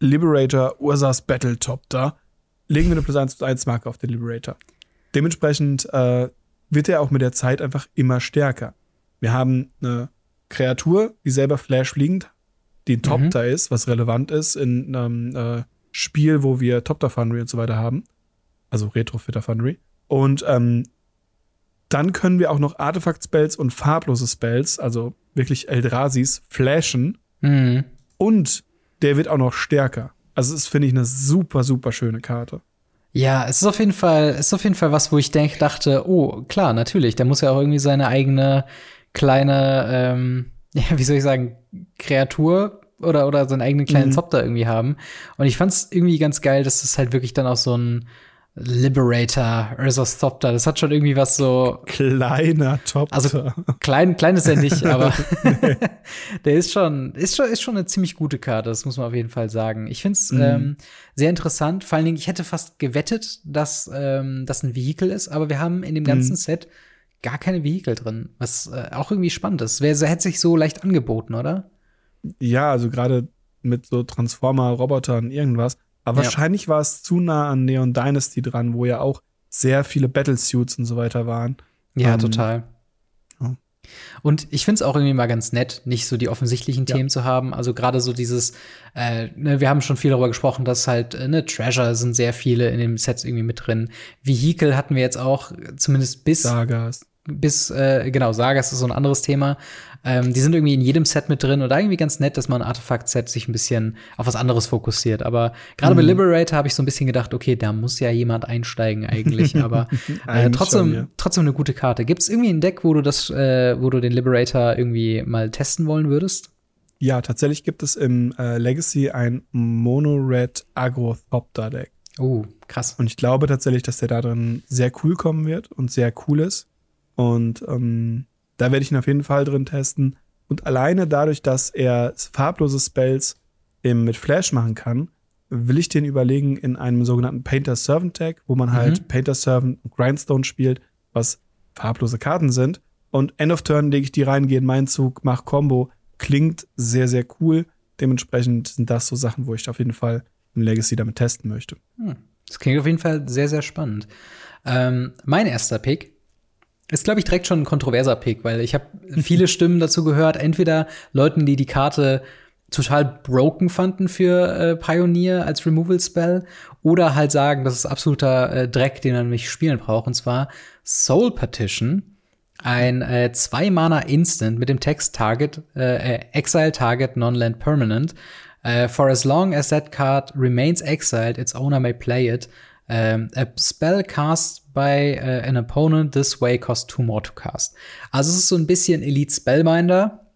Liberator Ursas Battletop da, legen wir eine plus 1 plus 1 Marke auf den Liberator. Dementsprechend äh, wird er auch mit der Zeit einfach immer stärker. Wir haben eine Kreatur, die selber Flash fliegend, die ein Top mhm. da ist, was relevant ist in einem äh, Spiel, wo wir Top Foundry und so weiter haben. Also Retrofitter Foundry. Und ähm, dann können wir auch noch Artefakt-Spells und farblose Spells, also wirklich Eldrasis, flashen. Mhm. Und der wird auch noch stärker. Also es ist, finde ich, eine super, super schöne Karte. Ja, es ist auf jeden Fall, es ist auf jeden Fall was, wo ich denk, dachte, oh, klar, natürlich, der muss ja auch irgendwie seine eigene kleine, ähm, ja, wie soll ich sagen, Kreatur oder, oder seinen eigenen kleinen mhm. Zop da irgendwie haben. Und ich fand's irgendwie ganz geil, dass es halt wirklich dann auch so ein Liberator, Ursa Thopter, das hat schon irgendwie was so. Kleiner Top. Also klein, klein ist er nicht, aber der ist schon, ist schon, ist schon eine ziemlich gute Karte, das muss man auf jeden Fall sagen. Ich find's mhm. ähm, sehr interessant. Vor allen Dingen, ich hätte fast gewettet, dass ähm, das ein Vehikel ist, aber wir haben in dem ganzen mhm. Set gar keine Vehikel drin, was äh, auch irgendwie spannend ist. Wer hätte sich so leicht angeboten, oder? Ja, also gerade mit so Transformer-Robotern, irgendwas aber ja. wahrscheinlich war es zu nah an Neon Dynasty dran, wo ja auch sehr viele Battlesuits und so weiter waren. Ja, ähm, total. Ja. Und ich finde es auch irgendwie mal ganz nett, nicht so die offensichtlichen ja. Themen zu haben. Also gerade so dieses, äh, ne, wir haben schon viel darüber gesprochen, dass halt äh, ne, Treasure sind sehr viele in den Sets irgendwie mit drin. Vehikel hatten wir jetzt auch, zumindest bis Sagas bis, äh, genau, Sagas ist so ein anderes Thema. Ähm, die sind irgendwie in jedem Set mit drin und irgendwie ganz nett, dass man Artefakt-Set sich ein bisschen auf was anderes fokussiert. Aber gerade mhm. bei Liberator habe ich so ein bisschen gedacht, okay, da muss ja jemand einsteigen eigentlich, aber äh, trotzdem, schon, ja. trotzdem eine gute Karte. Gibt es irgendwie ein Deck, wo du das, äh, wo du den Liberator irgendwie mal testen wollen würdest? Ja, tatsächlich gibt es im äh, Legacy ein Mono-Red Agro-Thopter-Deck. Oh, krass. Und ich glaube tatsächlich, dass der da drin sehr cool kommen wird und sehr cool ist. Und ähm, da werde ich ihn auf jeden Fall drin testen. Und alleine dadurch, dass er farblose Spells im, mit Flash machen kann, will ich den überlegen in einem sogenannten Painter Servant Deck, wo man halt mhm. Painter Servant und Grindstone spielt, was farblose Karten sind. Und End of Turn lege ich die rein, gehe in meinen Zug, mach Combo. Klingt sehr, sehr cool. Dementsprechend sind das so Sachen, wo ich auf jeden Fall im Legacy damit testen möchte. Hm. Das klingt auf jeden Fall sehr, sehr spannend. Ähm, mein erster Pick ist, glaube ich, direkt schon ein kontroverser Pick, weil ich habe viele Stimmen dazu gehört. Entweder Leuten, die die Karte total broken fanden für äh, Pioneer als Removal Spell oder halt sagen, das ist absoluter äh, Dreck, den man nicht spielen braucht. Und zwar Soul Partition, ein äh, zwei Mana Instant mit dem Text Target äh, äh Exile Target Non-Land Permanent. Uh, for as long as that card remains exiled, its owner may play it. Um, a spell cast by uh, an opponent this way costs two more to cast. Also es ist so ein bisschen Elite Spellbinder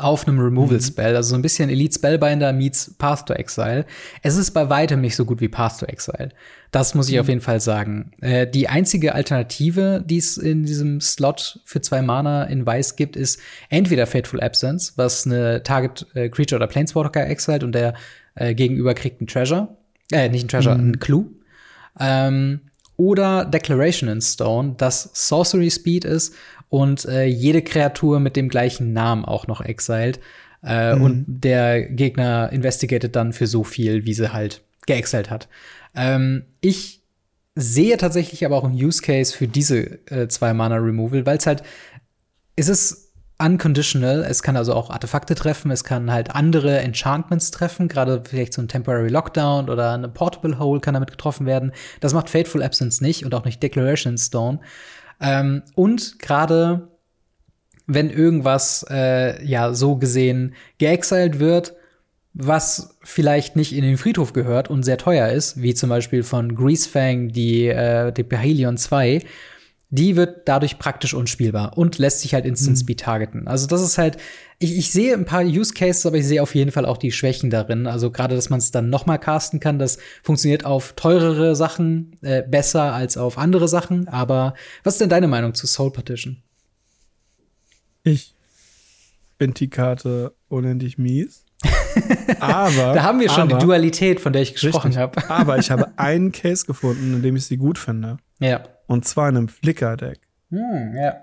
auf einem Removal mhm. Spell, also so ein bisschen Elite Spellbinder meets Path to Exile. Es ist bei weitem nicht so gut wie Path to Exile. Das muss ich mhm. auf jeden Fall sagen. Äh, die einzige Alternative, die es in diesem Slot für zwei Mana in Weiß gibt, ist entweder Fateful Absence, was eine Target äh, Creature oder Planeswalker exiled und der äh, gegenüber kriegt ein Treasure, äh, nicht ein Treasure, mhm. ein Clue. Ähm, oder Declaration in Stone, das Sorcery Speed ist und äh, jede Kreatur mit dem gleichen Namen auch noch exiled. Äh, mhm. Und der Gegner investigated dann für so viel, wie sie halt geexiled hat. Ähm, ich sehe tatsächlich aber auch einen Use Case für diese äh, zwei Mana Removal, weil es halt, es ist unconditional. Es kann also auch Artefakte treffen, es kann halt andere Enchantments treffen, gerade vielleicht so ein Temporary Lockdown oder eine Portable Hole kann damit getroffen werden. Das macht Fateful Absence nicht und auch nicht Declaration Stone. Ähm, und gerade wenn irgendwas äh, ja so gesehen geexiled wird, was vielleicht nicht in den Friedhof gehört und sehr teuer ist, wie zum Beispiel von Greasefang die, äh, die Behelion 2, die wird dadurch praktisch unspielbar und lässt sich halt Instant mhm. Speed targeten. Also das ist halt, ich, ich sehe ein paar Use Cases, aber ich sehe auf jeden Fall auch die Schwächen darin. Also gerade, dass man es dann noch mal casten kann, das funktioniert auf teurere Sachen äh, besser als auf andere Sachen. Aber was ist denn deine Meinung zu Soul Partition? Ich bin die Karte unendlich mies. aber da haben wir schon aber, die Dualität, von der ich gesprochen habe. aber ich habe einen Case gefunden, in dem ich sie gut finde. Ja. Und zwar in einem Flicker-Deck. Hm, ja.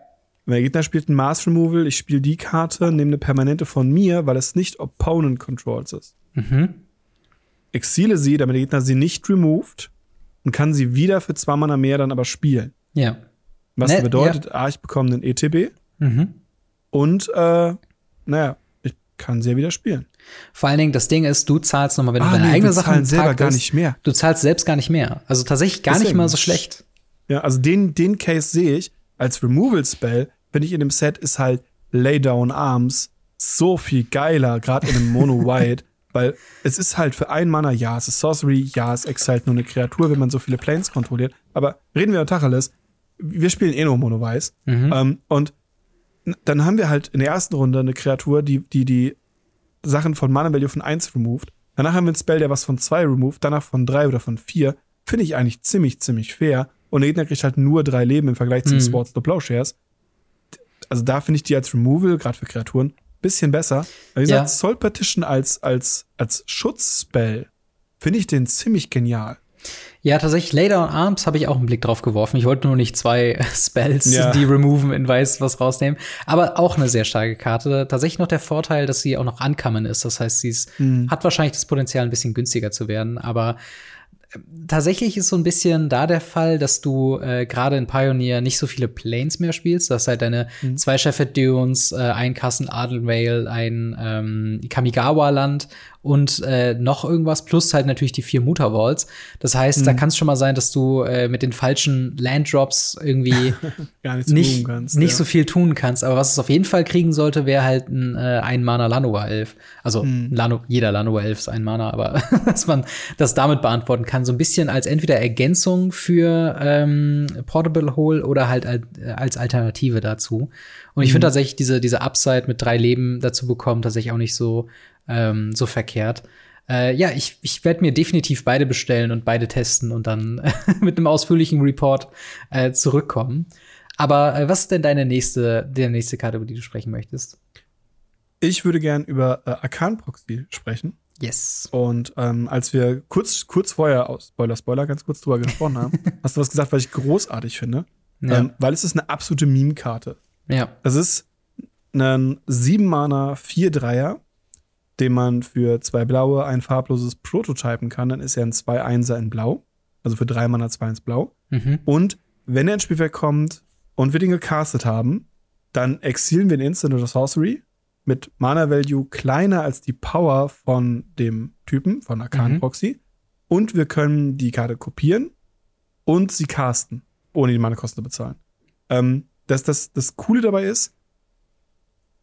Wenn der Gegner spielt ein Mass Removal, ich spiele die Karte, nehme eine Permanente von mir, weil es nicht Opponent Controls ist. Mhm. Exile sie, damit der Gegner sie nicht removed und kann sie wieder für zwei Mana mehr dann aber spielen. Ja. Was ne, bedeutet, ja. A, ich bekomme einen ETB mhm. und, äh, naja, ich kann sie ja wieder spielen. Vor allen Dingen, das Ding ist, du zahlst nochmal, wenn ah, du deine nee, eigene Sache selber gar nicht mehr. Du zahlst selbst gar nicht mehr. Also tatsächlich gar Deswegen. nicht mal so schlecht. Ja, also den, den Case sehe ich als Removal-Spell, wenn ich in dem Set ist halt Laydown Arms so viel geiler, gerade in einem Mono-White, weil es ist halt für ein Mana, ja, es ist Sorcery, ja, es exalt nur eine Kreatur, wenn man so viele Planes kontrolliert, aber reden wir über Tacheles, wir spielen eh nur Mono-Weiß mhm. ähm, und dann haben wir halt in der ersten Runde eine Kreatur, die die, die Sachen von Mana Value von 1 removed. Danach haben wir ein Spell, der was von 2 removed, danach von 3 oder von 4. Finde ich eigentlich ziemlich, ziemlich fair. Und der Gegner kriegt halt nur drei Leben im Vergleich mhm. zu Sports the Plowshares. Also da finde ich die als Removal, gerade für Kreaturen, bisschen besser. Wie gesagt, ja. Soul Partition als, als, als Schutzspell finde ich den ziemlich genial. Ja, tatsächlich, Later on Arms habe ich auch einen Blick drauf geworfen. Ich wollte nur nicht zwei Spells, ja. die removen in weiß was rausnehmen. Aber auch eine sehr starke Karte. Tatsächlich noch der Vorteil, dass sie auch noch ankommen ist. Das heißt, sie mhm. hat wahrscheinlich das Potenzial, ein bisschen günstiger zu werden. Aber Tatsächlich ist so ein bisschen da der Fall, dass du äh, gerade in Pioneer nicht so viele Planes mehr spielst. Das halt deine mhm. zwei Sheffield Dunes, äh, ein Castle Adelvale, ein ähm, Kamigawa-Land und äh, noch irgendwas, plus halt natürlich die vier Mutterwalls. Das heißt, mhm. da kann es schon mal sein, dass du äh, mit den falschen Landdrops irgendwie nicht, kannst, nicht ja. so viel tun kannst. Aber was es auf jeden Fall kriegen sollte, wäre halt ein äh, Ein-Mana Lanoa-Elf. Also mhm. Lano, jeder Lanoa-Elf ist ein Mana, aber dass man das damit beantworten kann. So ein bisschen als entweder Ergänzung für ähm, Portable Hole oder halt als, als Alternative dazu. Und ich finde mhm. tatsächlich diese, diese Upside mit drei Leben dazu bekommen, tatsächlich auch nicht so ähm, so verkehrt. Äh, ja, ich, ich werde mir definitiv beide bestellen und beide testen und dann mit einem ausführlichen Report äh, zurückkommen. Aber äh, was ist denn deine nächste, der nächste Karte, über die du sprechen möchtest? Ich würde gern über äh, Arcan Proxy sprechen. Yes. Und ähm, als wir kurz, kurz vorher, aus Spoiler, Spoiler, ganz kurz drüber gesprochen haben, hast du was gesagt, was ich großartig finde. Ja. Ähm, weil es ist eine absolute Meme-Karte. Ja. Das ist ein 7-Mana 4-3er den man für zwei blaue ein farbloses prototypen kann, dann ist er ein 2-1er in blau. Also für drei Mana 2 ins Blau. Mhm. Und wenn er ins Spielwerk kommt und wir den gecastet haben, dann exilen wir den Instant oder Sorcery mit Mana Value kleiner als die Power von dem Typen, von Arcan mhm. Proxy. Und wir können die Karte kopieren und sie casten, ohne die Mana-Kosten zu bezahlen. Ähm, das, das, das Coole dabei ist,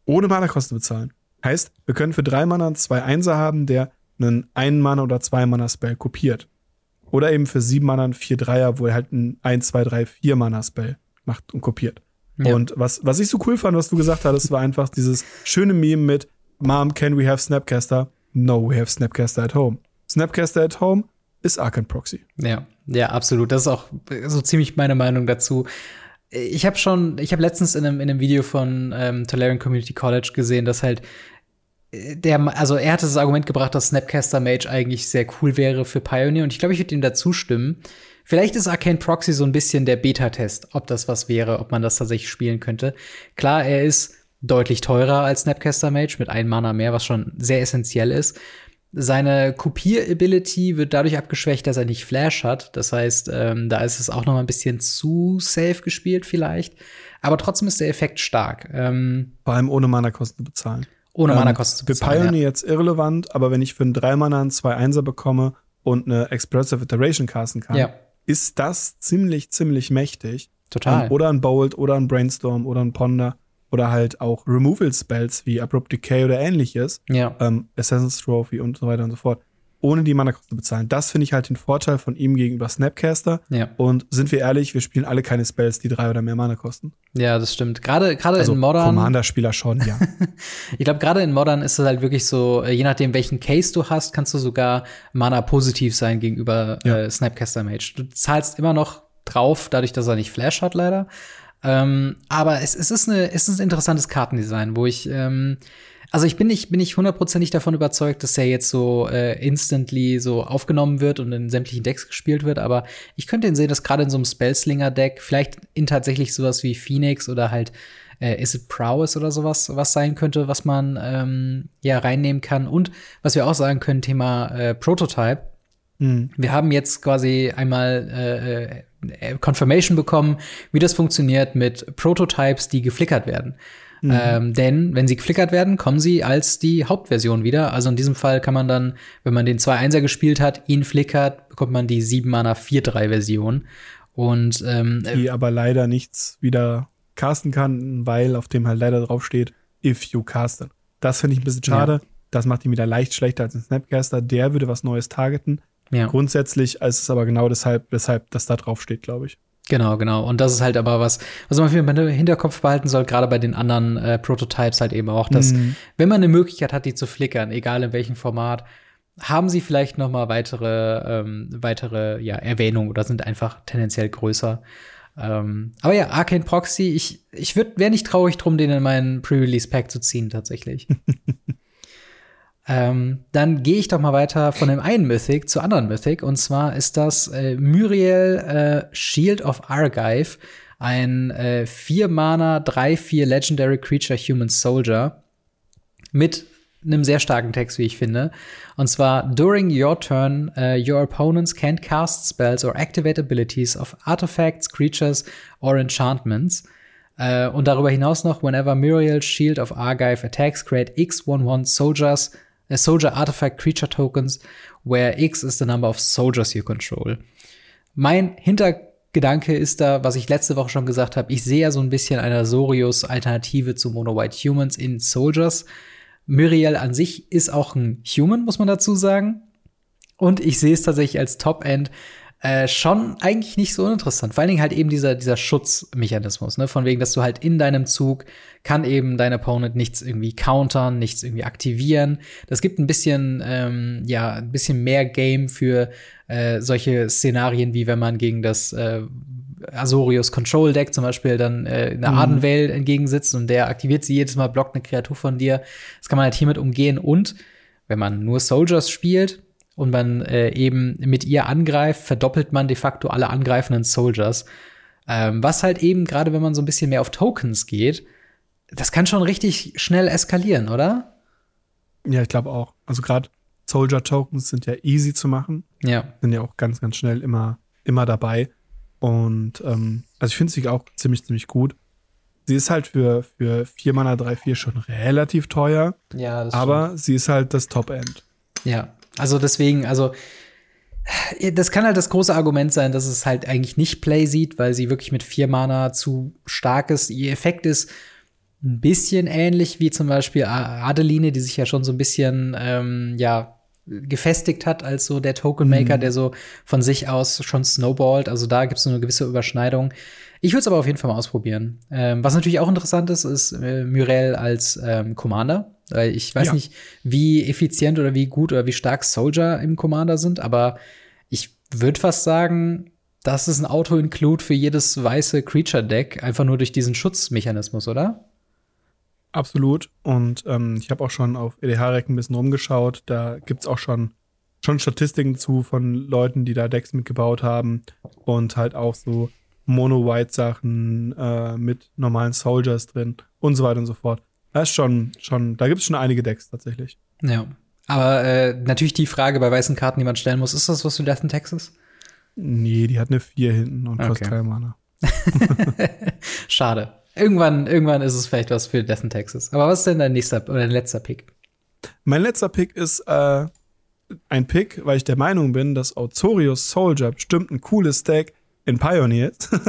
ohne Mana-Kosten zu bezahlen. Heißt, wir können für drei Mana zwei Einser haben, der einen ein Mana oder zwei Mana Spell kopiert. Oder eben für sieben Mana vier Dreier, wo er halt ein 1, 2, 3, 4 Mana Spell macht und kopiert. Ja. Und was, was ich so cool fand, was du gesagt hattest, war einfach dieses schöne Meme mit Mom, can we have Snapcaster? No, we have Snapcaster at home. Snapcaster at home ist Arcane Proxy. Ja, ja, absolut. Das ist auch so ziemlich meine Meinung dazu ich habe schon, ich habe letztens in einem, in einem Video von ähm, Tolarian Community College gesehen, dass halt der, also er hatte das Argument gebracht, dass Snapcaster Mage eigentlich sehr cool wäre für Pioneer und ich glaube, ich würde ihm dazu stimmen. Vielleicht ist Arcane Proxy so ein bisschen der Beta-Test, ob das was wäre, ob man das tatsächlich spielen könnte. Klar, er ist deutlich teurer als Snapcaster Mage mit einem Mana mehr, was schon sehr essentiell ist. Seine Kopier-Ability wird dadurch abgeschwächt, dass er nicht Flash hat. Das heißt, ähm, da ist es auch noch mal ein bisschen zu safe gespielt vielleicht. Aber trotzdem ist der Effekt stark. Ähm, Vor allem ohne Mana-Kosten bezahlen. Ohne ähm, Mana-Kosten zu bezahlen. Für Pioneer ja. jetzt irrelevant, aber wenn ich für einen 3 Mana einen 2 1 bekomme und eine Expressive Iteration casten kann, ja. ist das ziemlich, ziemlich mächtig. Total. Ähm, oder ein Bolt oder ein Brainstorm oder ein Ponder oder halt auch Removal Spells wie Abrupt Decay oder ähnliches. Ja. Ähm, Assassin's Trophy und so weiter und so fort ohne die Mana-Kosten zu bezahlen. Das finde ich halt den Vorteil von ihm gegenüber Snapcaster. Ja. Und sind wir ehrlich, wir spielen alle keine Spells, die drei oder mehr Mana kosten. Ja, das stimmt. Gerade gerade also in Modern. Commander-Spieler schon, ja. ich glaube, gerade in Modern ist es halt wirklich so, äh, je nachdem, welchen Case du hast, kannst du sogar Mana positiv sein gegenüber ja. äh, Snapcaster Mage. Du zahlst immer noch drauf, dadurch, dass er nicht Flash hat, leider. Ähm, aber es, es, ist eine, es ist ein interessantes Kartendesign, wo ich ähm, also ich bin nicht, bin nicht hundertprozentig davon überzeugt, dass er jetzt so äh, instantly so aufgenommen wird und in sämtlichen Decks gespielt wird, aber ich könnte ihn sehen, dass gerade in so einem Spellslinger-Deck vielleicht in tatsächlich sowas wie Phoenix oder halt äh, Is it Prowess oder sowas was sein könnte, was man ähm, ja reinnehmen kann. Und was wir auch sagen können, Thema äh, Prototype. Mhm. Wir haben jetzt quasi einmal äh, äh Confirmation bekommen, wie das funktioniert mit Prototypes, die geflickert werden. Mhm. Ähm, denn wenn sie geflickert werden, kommen sie als die Hauptversion wieder. Also in diesem Fall kann man dann, wenn man den 2-1er gespielt hat, ihn flickert, bekommt man die 7 Mana 4-3 Version. Und ähm, die aber leider nichts wieder casten kann, weil auf dem halt leider draufsteht, if you cast it. Das finde ich ein bisschen schade. Ja. Das macht ihn wieder leicht schlechter als ein Snapcaster. Der würde was Neues targeten. Ja. Grundsätzlich ist es aber genau deshalb, weshalb das da draufsteht, glaube ich. Genau, genau. Und das ist halt aber was, was man im Hinterkopf behalten soll, gerade bei den anderen äh, Prototypes halt eben auch, dass mhm. wenn man eine Möglichkeit hat, die zu flickern, egal in welchem Format, haben sie vielleicht noch mal weitere, ähm, weitere ja, Erwähnungen oder sind einfach tendenziell größer. Ähm, aber ja, Arcane Proxy, ich, ich wäre nicht traurig drum, den in meinen Pre-Release-Pack zu ziehen, tatsächlich. ähm, dann gehe ich doch mal weiter von dem einen Mythic zu anderen Mythic. Und zwar ist das äh, Muriel äh, Shield of Argive, ein äh, 4-Mana, 3-4 Legendary Creature Human Soldier mit einem sehr starken Text, wie ich finde. Und zwar, during your turn, uh, your opponents can't cast spells or activate abilities of artifacts, creatures or enchantments. Uh, und darüber hinaus noch, whenever Muriel's Shield of Argive attacks, create X11 soldiers, uh, soldier artifact creature tokens, where X is the number of soldiers you control. Mein Hintergedanke ist da, was ich letzte Woche schon gesagt habe, ich sehe ja so ein bisschen eine Sorius-Alternative zu Mono White Humans in Soldiers. Muriel an sich ist auch ein Human, muss man dazu sagen. Und ich sehe es tatsächlich als Top-End äh, schon eigentlich nicht so uninteressant. Vor allen Dingen halt eben dieser, dieser Schutzmechanismus, ne? Von wegen, dass du halt in deinem Zug kann eben dein Opponent nichts irgendwie countern, nichts irgendwie aktivieren. Das gibt ein bisschen, ähm, ja, ein bisschen mehr Game für äh, solche Szenarien, wie wenn man gegen das äh, Azorius Control Deck zum Beispiel dann äh, eine mhm. Ardenvale entgegensitzt und der aktiviert sie jedes Mal, blockt eine Kreatur von dir. Das kann man halt hiermit umgehen und wenn man nur Soldiers spielt und man äh, eben mit ihr angreift, verdoppelt man de facto alle angreifenden Soldiers. Ähm, was halt eben, gerade wenn man so ein bisschen mehr auf Tokens geht, das kann schon richtig schnell eskalieren, oder? Ja, ich glaube auch. Also gerade Soldier Tokens sind ja easy zu machen. Ja. Sind ja auch ganz, ganz schnell immer, immer dabei. Und ähm, also ich finde sie auch ziemlich, ziemlich gut. Sie ist halt für, für 4 Mana 3, 4 schon relativ teuer. Ja, das Aber stimmt. sie ist halt das Top-End. Ja, also deswegen, also das kann halt das große Argument sein, dass es halt eigentlich nicht Play sieht, weil sie wirklich mit 4 Mana zu stark ist. Ihr Effekt ist ein bisschen ähnlich wie zum Beispiel Adeline, die sich ja schon so ein bisschen, ähm, ja, gefestigt hat als so der Token Maker, mhm. der so von sich aus schon snowballt. Also da gibt es so eine gewisse Überschneidung. Ich würde es aber auf jeden Fall mal ausprobieren. Ähm, was natürlich auch interessant ist, ist äh, Myrel als ähm, Commander. Weil ich weiß ja. nicht, wie effizient oder wie gut oder wie stark Soldier im Commander sind, aber ich würde fast sagen, das ist ein Auto-Include für jedes weiße Creature-Deck, einfach nur durch diesen Schutzmechanismus, oder? Absolut. Und ähm, ich habe auch schon auf EDH-Reck ein bisschen rumgeschaut. Da gibt es auch schon, schon Statistiken zu von Leuten, die da Decks mitgebaut haben. Und halt auch so Mono-White-Sachen äh, mit normalen Soldiers drin und so weiter und so fort. Das ist schon, schon, da gibt es schon einige Decks tatsächlich. Ja. Aber äh, natürlich die Frage bei weißen Karten, die man stellen muss, ist das was für Death in Texas? Nee, die hat eine 4 hinten und okay. kostet keine Mana. Schade. Irgendwann, irgendwann ist es vielleicht was für Death in Texas. Aber was ist denn dein nächster oder dein letzter Pick? Mein letzter Pick ist äh, ein Pick, weil ich der Meinung bin, dass Autorius Soldier bestimmt ein cooles Deck in Pioneer ist.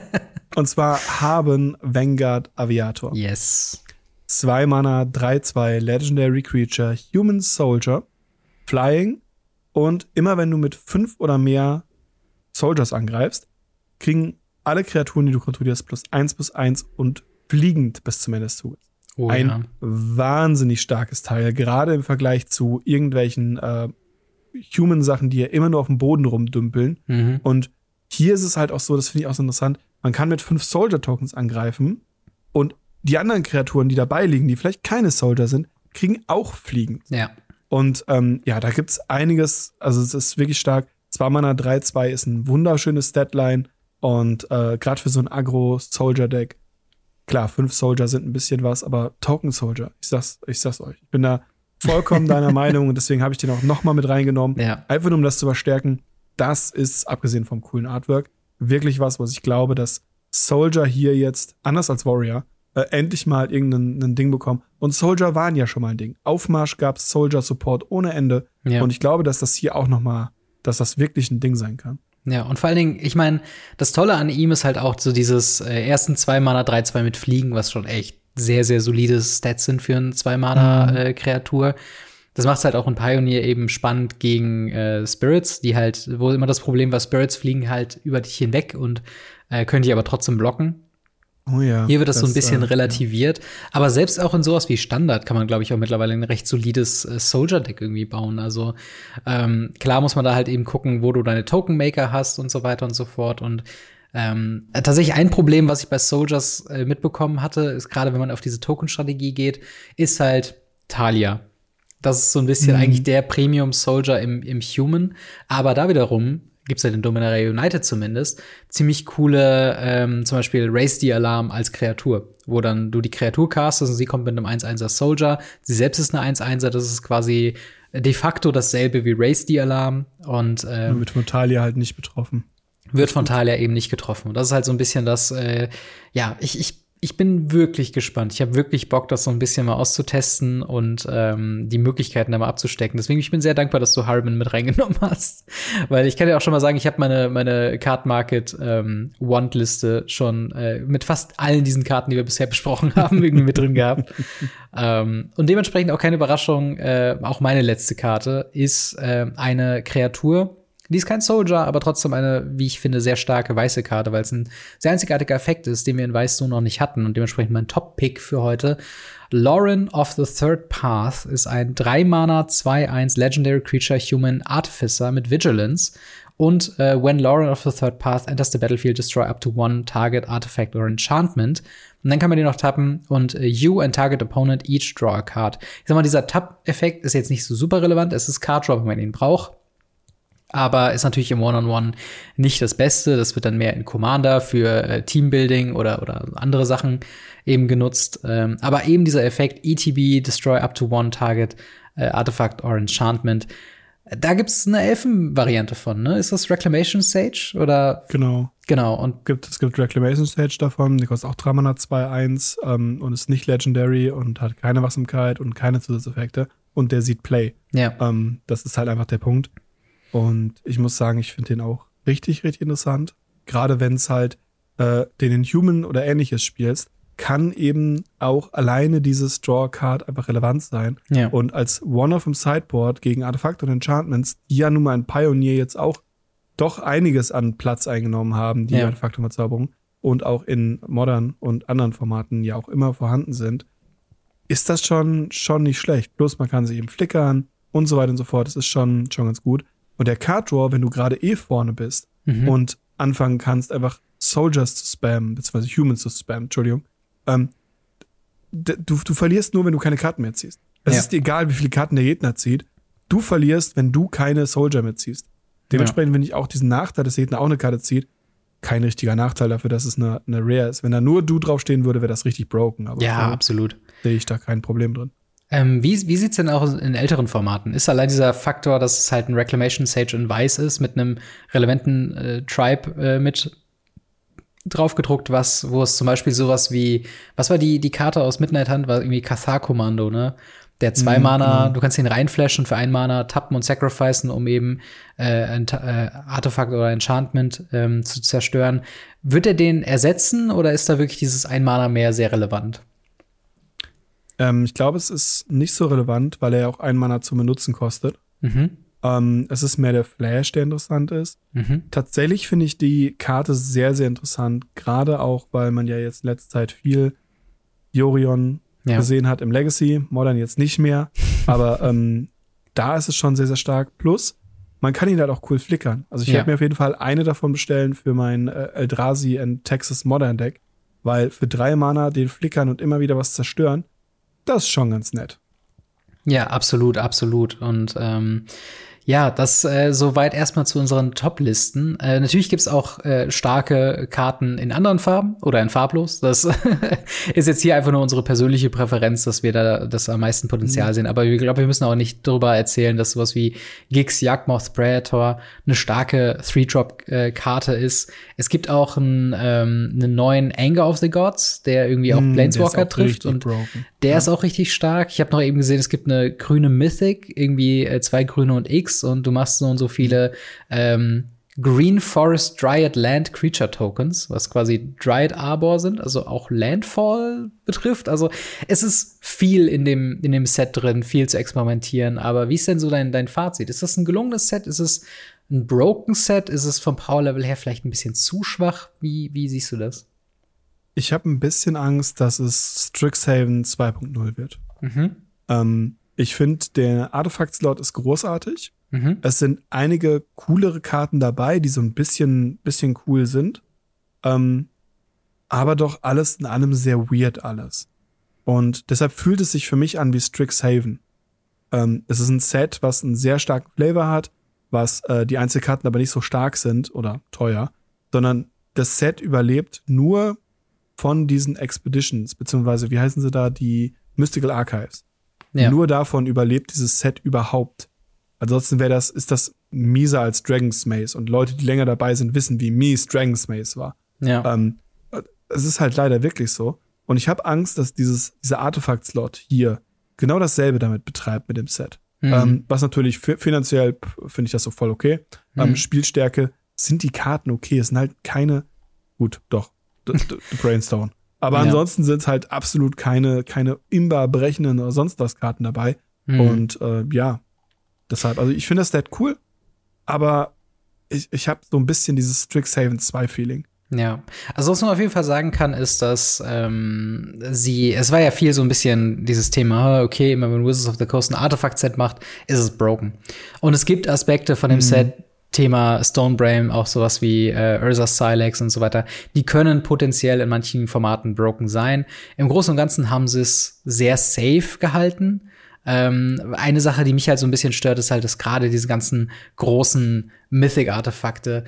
Und zwar haben Vanguard Aviator. Yes. Zwei Mana, 3-2 Legendary Creature, Human Soldier, Flying. Und immer wenn du mit fünf oder mehr Soldiers angreifst, kriegen alle Kreaturen, die du kontrollierst, plus eins plus eins und fliegend bis zum Ende des Zuges. Oh, Ein ja. wahnsinnig starkes Teil, gerade im Vergleich zu irgendwelchen äh, Human-Sachen, die ja immer nur auf dem Boden rumdümpeln. Mhm. Und hier ist es halt auch so, das finde ich auch so interessant, man kann mit fünf Soldier-Tokens angreifen und die anderen Kreaturen, die dabei liegen, die vielleicht keine Soldier sind, kriegen auch Fliegen. Ja. Und ähm, ja, da gibt's einiges, also es ist wirklich stark. 2 Mana 3-2 ist ein wunderschönes Deadline. Und äh, gerade für so ein Agro-Soldier-Deck, klar, fünf Soldier sind ein bisschen was, aber Token Soldier, ich sag's, ich sag's euch. Ich bin da vollkommen deiner Meinung und deswegen habe ich den auch noch mal mit reingenommen. Ja. Einfach nur, um das zu verstärken. Das ist, abgesehen vom coolen Artwork, wirklich was, was ich glaube, dass Soldier hier jetzt, anders als Warrior, äh, endlich mal irgendein Ding bekommen. Und Soldier waren ja schon mal ein Ding. Aufmarsch gab es Soldier Support ohne Ende. Ja. Und ich glaube, dass das hier auch noch mal, dass das wirklich ein Ding sein kann. Ja, und vor allen Dingen, ich meine, das Tolle an ihm ist halt auch so dieses äh, ersten zwei Mana 3-2 mit Fliegen, was schon echt sehr, sehr solide Stats sind für eine zwei Mana mhm. äh, Kreatur. Das macht es halt auch in Pioneer eben spannend gegen äh, Spirits, die halt, wo immer das Problem war, Spirits fliegen halt über dich hinweg und äh, können die aber trotzdem blocken. Oh ja, Hier wird das, das so ein bisschen äh, relativiert. Ja. Aber selbst auch in sowas wie Standard kann man, glaube ich, auch mittlerweile ein recht solides äh, Soldier-Deck irgendwie bauen. Also ähm, klar muss man da halt eben gucken, wo du deine Token-Maker hast und so weiter und so fort. Und ähm, tatsächlich ein Problem, was ich bei Soldiers äh, mitbekommen hatte, ist gerade, wenn man auf diese Token-Strategie geht, ist halt Talia. Das ist so ein bisschen mhm. eigentlich der Premium-Soldier im, im Human. Aber da wiederum gibt's ja den Dominaria United zumindest, ziemlich coole, ähm, zum Beispiel Race the Alarm als Kreatur, wo dann du die Kreatur castest und sie kommt mit einem 1-1er Soldier, sie selbst ist eine 1-1er, das ist quasi de facto dasselbe wie Race the Alarm und ähm, wird von Talia halt nicht betroffen. Wird von Talia eben nicht getroffen. Und das ist halt so ein bisschen das, äh, ja, ich, ich ich bin wirklich gespannt. Ich habe wirklich Bock, das so ein bisschen mal auszutesten und ähm, die Möglichkeiten da mal abzustecken. Deswegen ich bin sehr dankbar, dass du Harmon mit reingenommen hast, weil ich kann dir auch schon mal sagen, ich habe meine meine Card Market ähm, Want Liste schon äh, mit fast allen diesen Karten, die wir bisher besprochen haben, irgendwie mit drin gehabt. ähm, und dementsprechend auch keine Überraschung. Äh, auch meine letzte Karte ist äh, eine Kreatur die ist kein Soldier, aber trotzdem eine, wie ich finde, sehr starke weiße Karte, weil es ein sehr einzigartiger Effekt ist, den wir in Weiß so noch nicht hatten und dementsprechend mein Top-Pick für heute. Lauren of the Third Path ist ein 3-Mana 2-1 Legendary Creature Human Artificer mit Vigilance. Und äh, when Lauren of the Third Path enters the battlefield, destroy up to one target artifact or enchantment. Und dann kann man den noch tappen und äh, you and target opponent each draw a card. Ich sag mal, dieser Tap-Effekt ist jetzt nicht so super relevant. Es ist Card Draw, wenn man ihn braucht aber ist natürlich im One-on-One -on -One nicht das Beste. Das wird dann mehr in Commander für äh, Teambuilding oder, oder andere Sachen eben genutzt. Ähm, aber eben dieser Effekt ETB, Destroy up to one Target, äh, Artifact or Enchantment. Da gibt's eine Elfen-Variante von, ne? Ist das Reclamation Sage oder? Genau. Genau. Und gibt, es gibt Reclamation Sage davon, die kostet auch 3 Mana 2-1 ähm, und ist nicht Legendary und hat keine Wachsamkeit und keine Zusatzeffekte. Und der sieht Play. Ja. Ähm, das ist halt einfach der Punkt. Und ich muss sagen, ich finde den auch richtig, richtig interessant. Gerade wenn es halt äh, den Inhuman oder ähnliches spielst, kann eben auch alleine dieses Draw Card einfach relevant sein. Ja. Und als One-Off im Sideboard gegen Artefakte und Enchantments, die ja nun mal ein Pioneer jetzt auch doch einiges an Platz eingenommen haben, die ja. Artefakte und Verzauberung, und auch in Modern und anderen Formaten ja auch immer vorhanden sind, ist das schon, schon nicht schlecht. Plus man kann sie eben flickern und so weiter und so fort. Das ist schon, schon ganz gut. Und der Card Draw, wenn du gerade eh vorne bist mhm. und anfangen kannst, einfach Soldiers zu spammen, beziehungsweise Humans zu spammen, Entschuldigung, ähm, du, du verlierst nur, wenn du keine Karten mehr ziehst. Es ja. ist egal, wie viele Karten der Gegner zieht. Du verlierst, wenn du keine Soldier mehr ziehst. Dementsprechend, ja. wenn ich auch diesen Nachteil, dass der Gegner auch eine Karte zieht, kein richtiger Nachteil dafür, dass es eine, eine Rare ist. Wenn da nur du draufstehen würde, wäre das richtig broken. Aber ja, absolut. Sehe ich da kein Problem drin. Ähm, wie wie sieht es denn auch in älteren Formaten? Ist allein dieser Faktor, dass es halt ein Reclamation Sage in Weiß ist, mit einem relevanten äh, Tribe äh, mit draufgedruckt, was, wo es zum Beispiel sowas wie, was war die, die Karte aus Midnight Hunt, war irgendwie Kathar-Kommando, ne? Der zwei mhm, Mana, mhm. du kannst ihn reinflashen für ein Mana, tappen und sacrificen, um eben äh, ein äh, Artefakt oder Enchantment ähm, zu zerstören. Wird er den ersetzen oder ist da wirklich dieses ein Mana mehr sehr relevant? Ähm, ich glaube, es ist nicht so relevant, weil er ja auch ein Mana zum Benutzen kostet. Mhm. Ähm, es ist mehr der Flash, der interessant ist. Mhm. Tatsächlich finde ich die Karte sehr, sehr interessant, gerade auch, weil man ja jetzt in letzter Zeit viel Jorion ja. gesehen hat im Legacy, Modern jetzt nicht mehr, aber ähm, da ist es schon sehr, sehr stark. Plus, man kann ihn halt auch cool flickern. Also ich ja. werde mir auf jeden Fall eine davon bestellen für mein äh, Eldrazi and Texas Modern Deck, weil für drei Mana den flickern und immer wieder was zerstören, das ist schon ganz nett. Ja, absolut, absolut. Und ähm, Ja, das äh, soweit erstmal zu unseren Top-Listen. Äh, natürlich gibt's auch äh, starke Karten in anderen Farben oder in farblos. Das ist jetzt hier einfach nur unsere persönliche Präferenz, dass wir da das am meisten Potenzial mhm. sehen. Aber ich glaube, wir müssen auch nicht darüber erzählen, dass sowas wie Gix Jagdmoth Predator eine starke Three-Drop-Karte ist. Es gibt auch einen, ähm, einen neuen Anger of the Gods, der irgendwie auch mm, Planeswalker trifft. Und broken. Der ja. ist auch richtig stark. Ich habe noch eben gesehen, es gibt eine grüne Mythic, irgendwie äh, zwei grüne und X und du machst so und so viele ähm, Green Forest Dryad Land Creature Tokens, was quasi Dryad Arbor sind, also auch Landfall betrifft. Also es ist viel in dem, in dem Set drin, viel zu experimentieren. Aber wie ist denn so dein, dein Fazit? Ist das ein gelungenes Set? Ist es ein broken Set? Ist es vom Power Level her vielleicht ein bisschen zu schwach? Wie, wie siehst du das? Ich habe ein bisschen Angst, dass es Strixhaven 2.0 wird. Mhm. Ähm, ich finde, der Artefakt-Slot ist großartig. Mhm. Es sind einige coolere Karten dabei, die so ein bisschen, bisschen cool sind. Ähm, aber doch alles in allem sehr weird alles. Und deshalb fühlt es sich für mich an wie Strixhaven. Ähm, es ist ein Set, was einen sehr starken Flavor hat, was äh, die Einzelkarten aber nicht so stark sind oder teuer, sondern das Set überlebt nur von diesen Expeditions, beziehungsweise wie heißen sie da, die Mystical Archives. Ja. Nur davon überlebt dieses Set überhaupt. Ansonsten wäre das, ist das mieser als Dragon's Maze. Und Leute, die länger dabei sind, wissen, wie mies Dragon's Maze war. Ja. Ähm, es ist halt leider wirklich so. Und ich habe Angst, dass dieses, dieser Artefakt-Slot hier genau dasselbe damit betreibt mit dem Set. Mhm. Ähm, was natürlich finanziell finde ich das so voll okay. Mhm. Ähm, Spielstärke sind die Karten okay. Es sind halt keine, gut, doch, Brainstone. Aber ja. ansonsten sind es halt absolut keine, keine imba brechenden oder sonst was Karten dabei. Mhm. Und äh, ja, deshalb, also ich finde das Stat cool, aber ich, ich habe so ein bisschen dieses Strixhaven 2 Feeling. Ja, also was man auf jeden Fall sagen kann, ist, dass ähm, sie, es war ja viel so ein bisschen dieses Thema, okay, immer wenn Wizards of the Coast ein Artefakt-Set macht, ist es broken. Und es gibt Aspekte von dem mhm. Set, Thema Stonebrain, auch sowas wie äh, Ursa Silex und so weiter, die können potenziell in manchen Formaten broken sein. Im Großen und Ganzen haben sie es sehr safe gehalten. Ähm, eine Sache, die mich halt so ein bisschen stört, ist halt, dass gerade diese ganzen großen Mythic-Artefakte,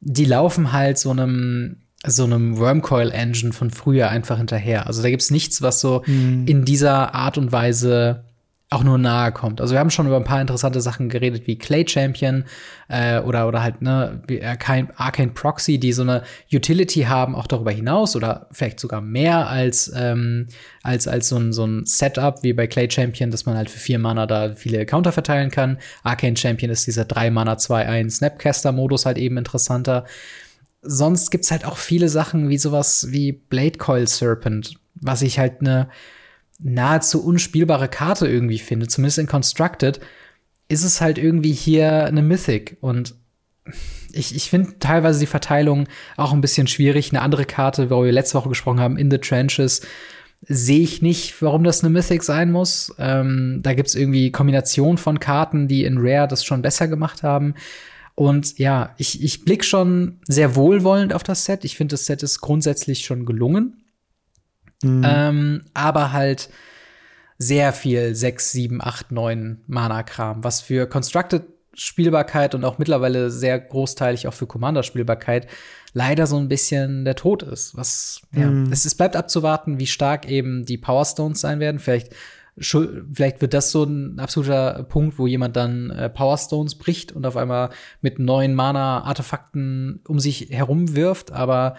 die laufen halt so einem so einem Wormcoil-Engine von früher einfach hinterher. Also da gibt's nichts, was so mhm. in dieser Art und Weise auch nur nahe kommt. Also wir haben schon über ein paar interessante Sachen geredet, wie Clay Champion äh, oder oder halt ne Arcane, Arcane Proxy, die so eine Utility haben, auch darüber hinaus oder vielleicht sogar mehr als ähm, als als so ein so ein Setup wie bei Clay Champion, dass man halt für vier Mana da viele Counter verteilen kann. Arcane Champion ist dieser drei Mana 2-1 Snapcaster Modus halt eben interessanter. Sonst gibt's halt auch viele Sachen wie sowas wie Blade Coil Serpent, was ich halt eine nahezu unspielbare Karte irgendwie finde, zumindest in Constructed, ist es halt irgendwie hier eine Mythic. Und ich, ich finde teilweise die Verteilung auch ein bisschen schwierig. Eine andere Karte, wo wir letzte Woche gesprochen haben, In the Trenches, sehe ich nicht, warum das eine Mythic sein muss. Ähm, da gibt's irgendwie Kombinationen von Karten, die in Rare das schon besser gemacht haben. Und ja, ich, ich blick schon sehr wohlwollend auf das Set. Ich finde, das Set ist grundsätzlich schon gelungen. Mhm. Ähm, aber halt sehr viel 6, 7, 8, 9 Mana-Kram, was für Constructed Spielbarkeit und auch mittlerweile sehr großteilig auch für Commander-Spielbarkeit leider so ein bisschen der Tod ist. Was, ja, mhm. es, es bleibt abzuwarten, wie stark eben die Power Stones sein werden. Vielleicht, vielleicht wird das so ein absoluter Punkt, wo jemand dann äh, Power Stones bricht und auf einmal mit neuen Mana-Artefakten um sich herum wirft. Aber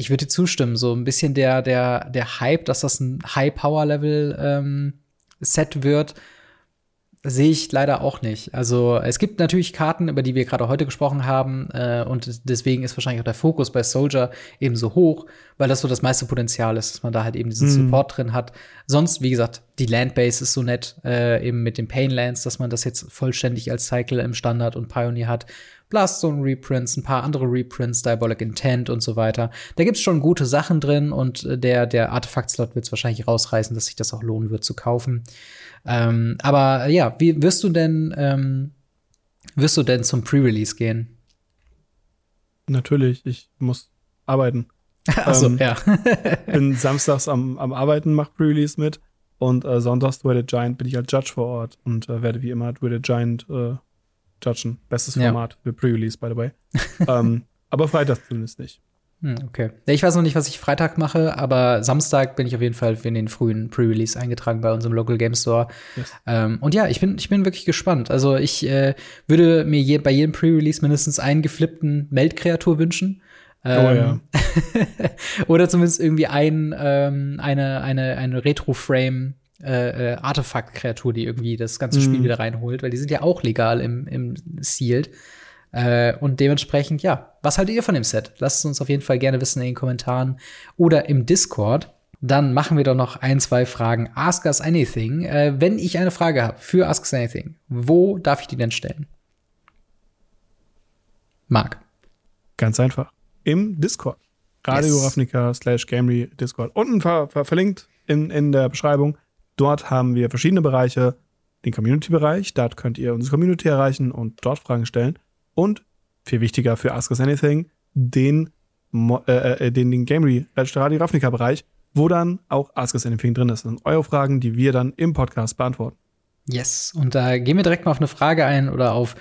ich würde zustimmen, so ein bisschen der, der, der Hype, dass das ein High-Power-Level-Set ähm, wird, sehe ich leider auch nicht. Also es gibt natürlich Karten, über die wir gerade heute gesprochen haben, äh, und deswegen ist wahrscheinlich auch der Fokus bei Soldier eben so hoch, weil das so das meiste Potenzial ist, dass man da halt eben diesen mhm. Support drin hat. Sonst, wie gesagt, die Landbase ist so nett, äh, eben mit den Painlands, dass man das jetzt vollständig als Cycle im Standard und Pioneer hat. Blaststone Reprints, ein paar andere Reprints, Diabolic Intent und so weiter. Da gibt's schon gute Sachen drin und äh, der, der Artefakt-Slot wird es wahrscheinlich rausreißen, dass sich das auch lohnen wird zu kaufen. Ähm, aber ja, wie wirst du denn, ähm, wirst du denn zum Pre-Release gehen? Natürlich, ich muss arbeiten. Achso, ähm, ja. bin samstags am, am Arbeiten, mach Pre-Release mit. Und äh, sonntags Dwayne Giant bin ich als Judge vor Ort und äh, werde wie immer Dwayne Giant äh, judgen. Bestes Format ja. für Pre-Release, by the way. ähm, aber Freitag zumindest nicht. Hm, okay. Ich weiß noch nicht, was ich Freitag mache, aber Samstag bin ich auf jeden Fall für den frühen Pre-Release eingetragen bei unserem Local Game Store. Yes. Ähm, und ja, ich bin, ich bin wirklich gespannt. Also ich äh, würde mir je, bei jedem Pre-Release mindestens einen geflippten Meldkreatur wünschen. Ähm, oh ja. oder zumindest irgendwie ein, ähm, eine, eine, eine Retro-Frame äh, äh, Artefakt-Kreatur, die irgendwie das ganze Spiel mm. wieder reinholt, weil die sind ja auch legal im, im Sealed. Äh, und dementsprechend, ja, was haltet ihr von dem Set? Lasst es uns auf jeden Fall gerne wissen in den Kommentaren oder im Discord. Dann machen wir doch noch ein, zwei Fragen. Ask Us Anything. Äh, wenn ich eine Frage habe für Ask Us Anything, wo darf ich die denn stellen? Marc. Ganz einfach. Im Discord. Radio yes. Ravnica slash Gamery Discord. Unten ver ver verlinkt in, in der Beschreibung. Dort haben wir verschiedene Bereiche. Den Community-Bereich, dort könnt ihr unsere Community erreichen und dort Fragen stellen und viel wichtiger für Ask Us Anything, den, äh, äh, den, den Gamery Radio Ravnica Bereich, wo dann auch Ask Us Anything drin ist. Das sind eure Fragen, die wir dann im Podcast beantworten. Yes, und da gehen wir direkt mal auf eine Frage ein oder auf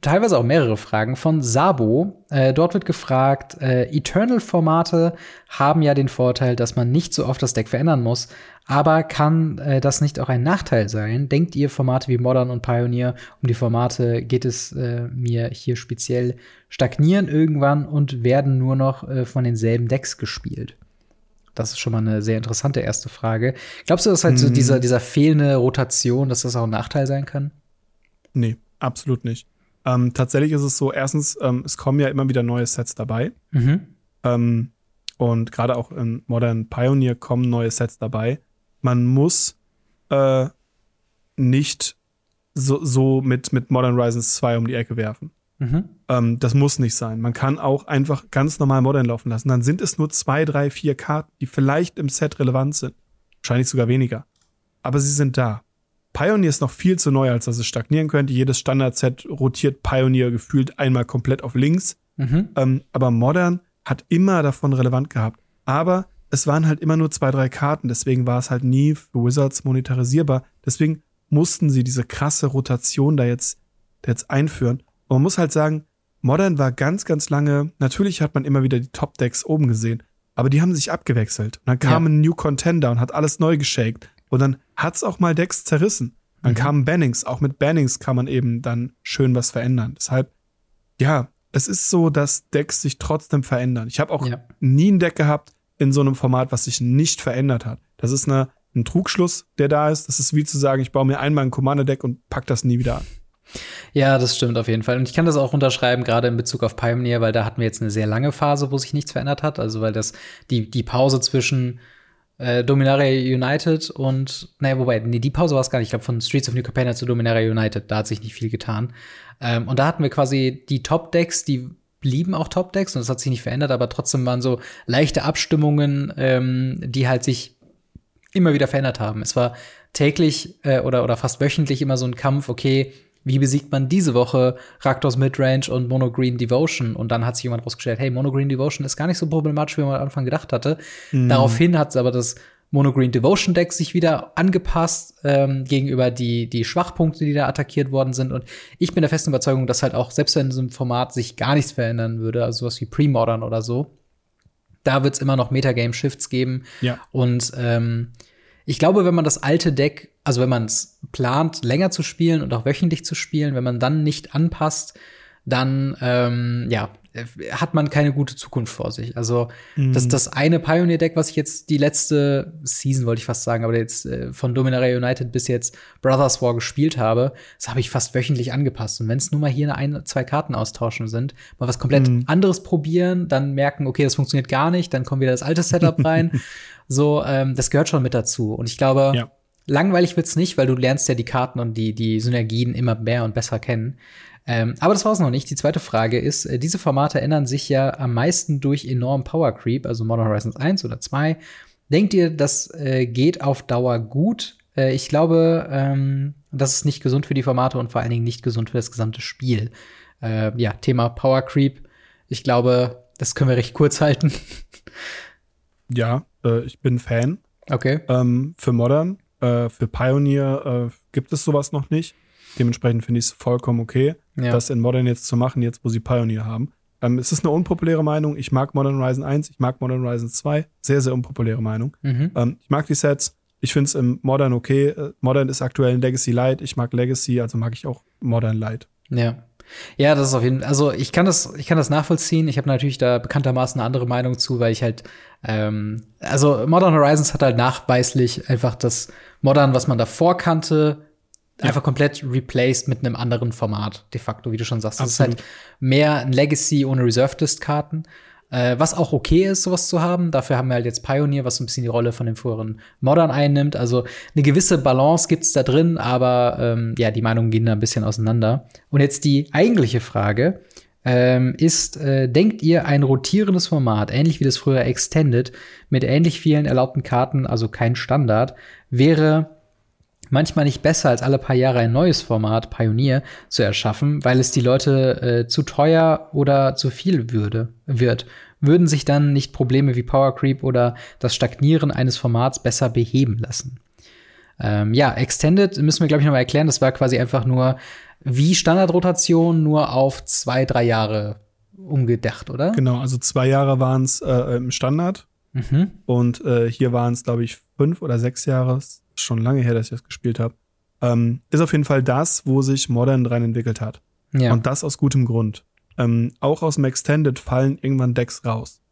teilweise auch mehrere Fragen von Sabo. Äh, dort wird gefragt, äh, Eternal-Formate haben ja den Vorteil, dass man nicht so oft das Deck verändern muss. Aber kann äh, das nicht auch ein Nachteil sein? Denkt ihr, Formate wie Modern und Pioneer, um die Formate geht es äh, mir hier speziell, stagnieren irgendwann und werden nur noch äh, von denselben Decks gespielt? Das ist schon mal eine sehr interessante erste Frage. Glaubst du, dass halt hm. so dieser, dieser fehlende Rotation, dass das auch ein Nachteil sein kann? Nee, absolut nicht. Ähm, tatsächlich ist es so, erstens, ähm, es kommen ja immer wieder neue Sets dabei. Mhm. Ähm, und gerade auch in Modern Pioneer kommen neue Sets dabei. Man muss äh, nicht so, so mit, mit Modern Horizons 2 um die Ecke werfen. Mhm. Ähm, das muss nicht sein. Man kann auch einfach ganz normal Modern laufen lassen. Dann sind es nur zwei, drei, vier Karten, die vielleicht im Set relevant sind. Wahrscheinlich sogar weniger. Aber sie sind da. Pioneer ist noch viel zu neu, als dass es stagnieren könnte. Jedes Standard-Set rotiert Pioneer gefühlt einmal komplett auf links. Mhm. Ähm, aber Modern hat immer davon relevant gehabt. Aber es waren halt immer nur zwei, drei Karten. Deswegen war es halt nie für Wizards monetarisierbar. Deswegen mussten sie diese krasse Rotation da jetzt, da jetzt einführen. Und man muss halt sagen, Modern war ganz, ganz lange, natürlich hat man immer wieder die Top-Decks oben gesehen, aber die haben sich abgewechselt. Und dann kam ja. ein New Contender und hat alles neu geshaked. Und dann hat's auch mal Decks zerrissen. Dann mhm. kamen Bannings. Auch mit Bannings kann man eben dann schön was verändern. Deshalb, ja, es ist so, dass Decks sich trotzdem verändern. Ich habe auch ja. nie ein Deck gehabt in so einem Format, was sich nicht verändert hat. Das ist eine, ein Trugschluss, der da ist. Das ist wie zu sagen, ich baue mir einmal ein Commander-Deck und pack das nie wieder an. Ja, das stimmt auf jeden Fall. Und ich kann das auch unterschreiben, gerade in Bezug auf Pioneer, weil da hatten wir jetzt eine sehr lange Phase, wo sich nichts verändert hat. Also weil das die, die Pause zwischen äh, Dominaria United und, naja, wobei, nee, die Pause war es gar nicht. Ich glaube, von Streets of New Capenna zu Dominaria United, da hat sich nicht viel getan. Ähm, und da hatten wir quasi die Top-Decks, die blieben auch Top-Decks und das hat sich nicht verändert, aber trotzdem waren so leichte Abstimmungen, ähm, die halt sich immer wieder verändert haben. Es war täglich äh, oder, oder fast wöchentlich immer so ein Kampf, okay, wie besiegt man diese Woche Raktors Midrange und Mono Green Devotion? Und dann hat sich jemand rausgestellt, hey, Mono Green Devotion ist gar nicht so problematisch, wie man am Anfang gedacht hatte. Mhm. Daraufhin hat aber das Mono Green Devotion Deck sich wieder angepasst ähm, gegenüber die, die Schwachpunkte, die da attackiert worden sind. Und ich bin der festen Überzeugung, dass halt auch selbst wenn in diesem Format sich gar nichts verändern würde, also sowas wie Pre-Modern oder so, da wird es immer noch Metagame-Shifts geben. Ja. Und ähm, ich glaube, wenn man das alte Deck, also wenn man es plant, länger zu spielen und auch wöchentlich zu spielen, wenn man dann nicht anpasst, dann ähm, ja, hat man keine gute Zukunft vor sich. Also mhm. das, das eine Pioneer-Deck, was ich jetzt die letzte Season, wollte ich fast sagen, aber jetzt äh, von Dominaria United bis jetzt Brothers War gespielt habe, das habe ich fast wöchentlich angepasst. Und wenn es nur mal hier eine, zwei Karten austauschen sind, mal was komplett mhm. anderes probieren, dann merken, okay, das funktioniert gar nicht, dann kommt wieder das alte Setup rein. So, ähm, das gehört schon mit dazu. Und ich glaube, ja. Langweilig wird's nicht, weil du lernst ja die Karten und die, die Synergien immer mehr und besser kennen. Ähm, aber das war's noch nicht. Die zweite Frage ist, äh, diese Formate ändern sich ja am meisten durch enormen Power Creep, also Modern Horizons 1 oder 2. Denkt ihr, das äh, geht auf Dauer gut? Äh, ich glaube, ähm, das ist nicht gesund für die Formate und vor allen Dingen nicht gesund für das gesamte Spiel. Äh, ja, Thema Power Creep. Ich glaube, das können wir recht kurz halten. Ja, äh, ich bin Fan. Okay. Ähm, für Modern, äh, für Pioneer äh, gibt es sowas noch nicht. Dementsprechend finde ich es vollkommen okay, ja. das in Modern jetzt zu machen, jetzt wo sie Pioneer haben. Ähm, es ist eine unpopuläre Meinung. Ich mag Modern Horizon 1, ich mag Modern Horizon 2. Sehr, sehr unpopuläre Meinung. Mhm. Ähm, ich mag die Sets. Ich finde es im Modern okay. Äh, Modern ist aktuell ein Legacy Light. Ich mag Legacy, also mag ich auch Modern Light. Ja. Ja, das ist auf jeden Fall. Also ich kann das, ich kann das nachvollziehen. Ich habe natürlich da bekanntermaßen eine andere Meinung zu, weil ich halt, ähm, also Modern Horizons hat halt nachweislich einfach das Modern, was man davor kannte, ja. einfach komplett replaced mit einem anderen Format, de facto, wie du schon sagst. Das ist halt mehr ein Legacy ohne Reserved-List-Karten. Äh, was auch okay ist, sowas zu haben. Dafür haben wir halt jetzt Pioneer, was so ein bisschen die Rolle von den früheren Modern einnimmt. Also eine gewisse Balance gibt's da drin, aber ähm, ja, die Meinungen gehen da ein bisschen auseinander. Und jetzt die eigentliche Frage ähm, ist, äh, denkt ihr, ein rotierendes Format, ähnlich wie das früher Extended, mit ähnlich vielen erlaubten Karten, also kein Standard, wäre manchmal nicht besser, als alle paar Jahre ein neues Format, Pioneer, zu erschaffen, weil es die Leute äh, zu teuer oder zu viel würde, wird. Würden sich dann nicht Probleme wie Power Creep oder das Stagnieren eines Formats besser beheben lassen? Ähm, ja, Extended müssen wir, glaube ich, noch mal erklären. Das war quasi einfach nur wie Standardrotation, nur auf zwei, drei Jahre umgedacht, oder? Genau, also zwei Jahre waren es äh, im Standard. Mhm. Und äh, hier waren es, glaube ich, fünf oder sechs Jahre schon lange her, dass ich das gespielt habe, ähm, ist auf jeden Fall das, wo sich Modern dran entwickelt hat. Ja. Und das aus gutem Grund. Ähm, auch aus dem Extended fallen irgendwann Decks raus.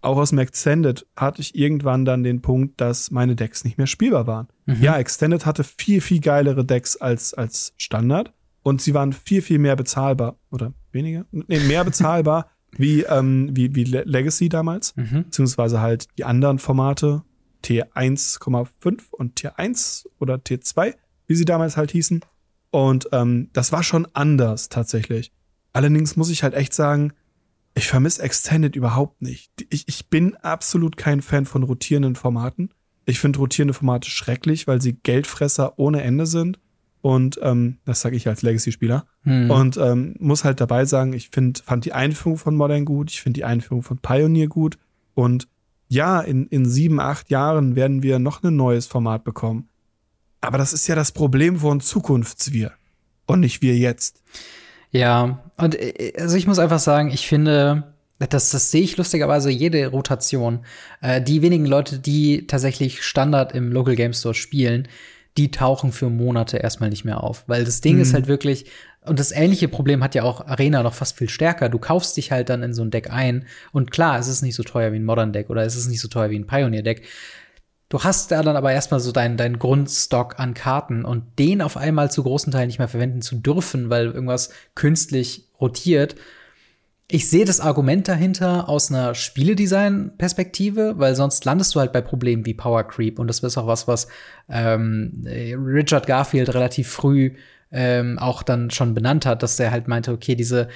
Auch aus dem Extended hatte ich irgendwann dann den Punkt, dass meine Decks nicht mehr spielbar waren. Mhm. Ja, Extended hatte viel, viel geilere Decks als, als Standard und sie waren viel, viel mehr bezahlbar. Oder weniger? Nee, mehr bezahlbar wie, ähm, wie, wie Legacy damals. Mhm. Beziehungsweise halt die anderen Formate, T1,5 und T1 oder T2, wie sie damals halt hießen. Und ähm, das war schon anders tatsächlich. Allerdings muss ich halt echt sagen, ich vermisse Extended überhaupt nicht. Ich, ich bin absolut kein Fan von rotierenden Formaten. Ich finde rotierende Formate schrecklich, weil sie Geldfresser ohne Ende sind. Und ähm, das sage ich als Legacy-Spieler. Hm. Und ähm, muss halt dabei sagen, ich find, fand die Einführung von Modern gut, ich finde die Einführung von Pioneer gut. Und ja, in, in sieben, acht Jahren werden wir noch ein neues Format bekommen. Aber das ist ja das Problem von Zukunftswir und nicht wir jetzt. Ja, und äh, also ich muss einfach sagen, ich finde, das, das sehe ich lustigerweise jede Rotation. Äh, die wenigen Leute, die tatsächlich Standard im Local Game Store spielen, die tauchen für Monate erstmal nicht mehr auf. Weil das Ding mhm. ist halt wirklich, und das ähnliche Problem hat ja auch Arena noch fast viel stärker. Du kaufst dich halt dann in so ein Deck ein und klar, es ist nicht so teuer wie ein Modern Deck oder es ist nicht so teuer wie ein Pioneer Deck. Du hast da dann aber erstmal so deinen dein Grundstock an Karten und den auf einmal zu großen Teilen nicht mehr verwenden zu dürfen, weil irgendwas künstlich rotiert. Ich sehe das Argument dahinter aus einer Spieledesign-Perspektive, weil sonst landest du halt bei Problemen wie Power Creep und das ist auch was, was ähm, Richard Garfield relativ früh ähm, auch dann schon benannt hat, dass er halt meinte, okay, diese,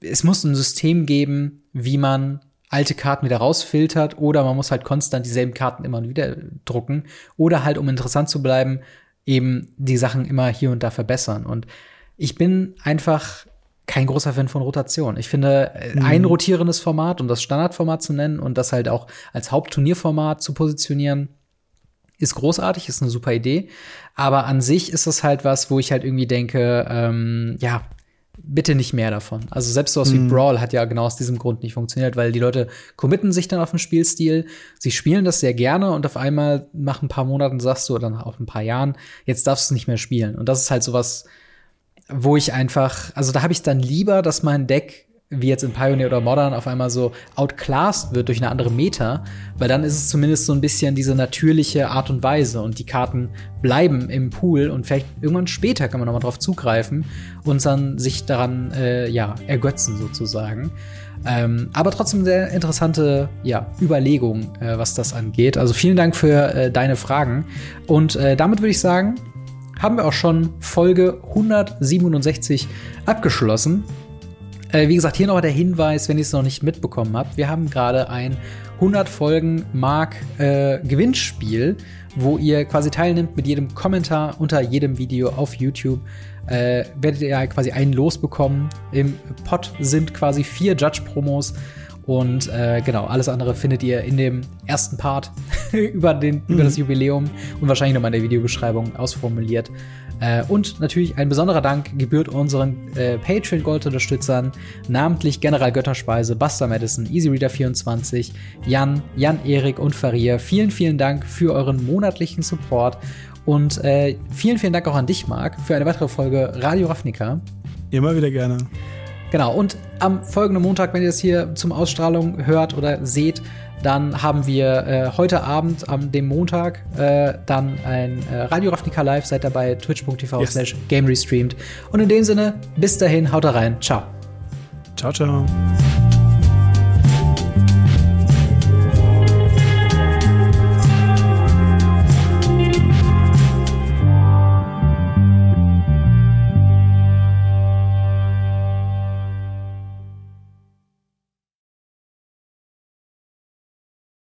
es muss ein System geben, wie man alte Karten wieder rausfiltert oder man muss halt konstant dieselben Karten immer wieder drucken oder halt, um interessant zu bleiben, eben die Sachen immer hier und da verbessern. Und ich bin einfach kein großer Fan von Rotation. Ich finde, äh, mhm. ein rotierendes Format, um das Standardformat zu nennen und das halt auch als Hauptturnierformat zu positionieren, ist großartig, ist eine super Idee. Aber an sich ist es halt was, wo ich halt irgendwie denke, ähm, ja, bitte nicht mehr davon. Also selbst sowas mhm. wie Brawl hat ja genau aus diesem Grund nicht funktioniert, weil die Leute committen sich dann auf den Spielstil, sie spielen das sehr gerne und auf einmal nach ein paar Monaten sagst du, oder nach ein paar Jahren, jetzt darfst du es nicht mehr spielen. Und das ist halt sowas, wo ich einfach, also da habe ich dann lieber, dass mein Deck wie jetzt in Pioneer oder Modern auf einmal so outclassed wird durch eine andere Meta, weil dann ist es zumindest so ein bisschen diese natürliche Art und Weise und die Karten bleiben im Pool und vielleicht irgendwann später kann man nochmal drauf zugreifen und dann sich daran äh, ja ergötzen sozusagen. Ähm, aber trotzdem sehr interessante ja, Überlegung, äh, was das angeht. Also vielen Dank für äh, deine Fragen und äh, damit würde ich sagen, haben wir auch schon Folge 167 abgeschlossen. Äh, wie gesagt, hier noch der Hinweis, wenn ihr es noch nicht mitbekommen habt. Wir haben gerade ein 100 Folgen Mark äh, Gewinnspiel, wo ihr quasi teilnimmt mit jedem Kommentar unter jedem Video auf YouTube. Äh, werdet ihr quasi einen losbekommen. Im Pot sind quasi vier Judge-Promos Und äh, genau, alles andere findet ihr in dem ersten Part über, den, mhm. über das Jubiläum und wahrscheinlich nochmal in der Videobeschreibung ausformuliert. Äh, und natürlich ein besonderer Dank gebührt unseren äh, Patreon-Gold-Unterstützern, namentlich General Götterspeise, Buster Madison, EasyReader24, Jan, Jan-Erik und Faria. Vielen, vielen Dank für euren monatlichen Support und äh, vielen, vielen Dank auch an dich, Marc, für eine weitere Folge Radio Ravnica. Immer wieder gerne. Genau, und am folgenden Montag, wenn ihr das hier zum Ausstrahlung hört oder seht, dann haben wir äh, heute Abend, am dem Montag, äh, dann ein äh, Radio Ravnica Live. Seid dabei, twitch.tv yes. slash game restreamed. Und in dem Sinne, bis dahin, haut rein. Ciao. Ciao, ciao.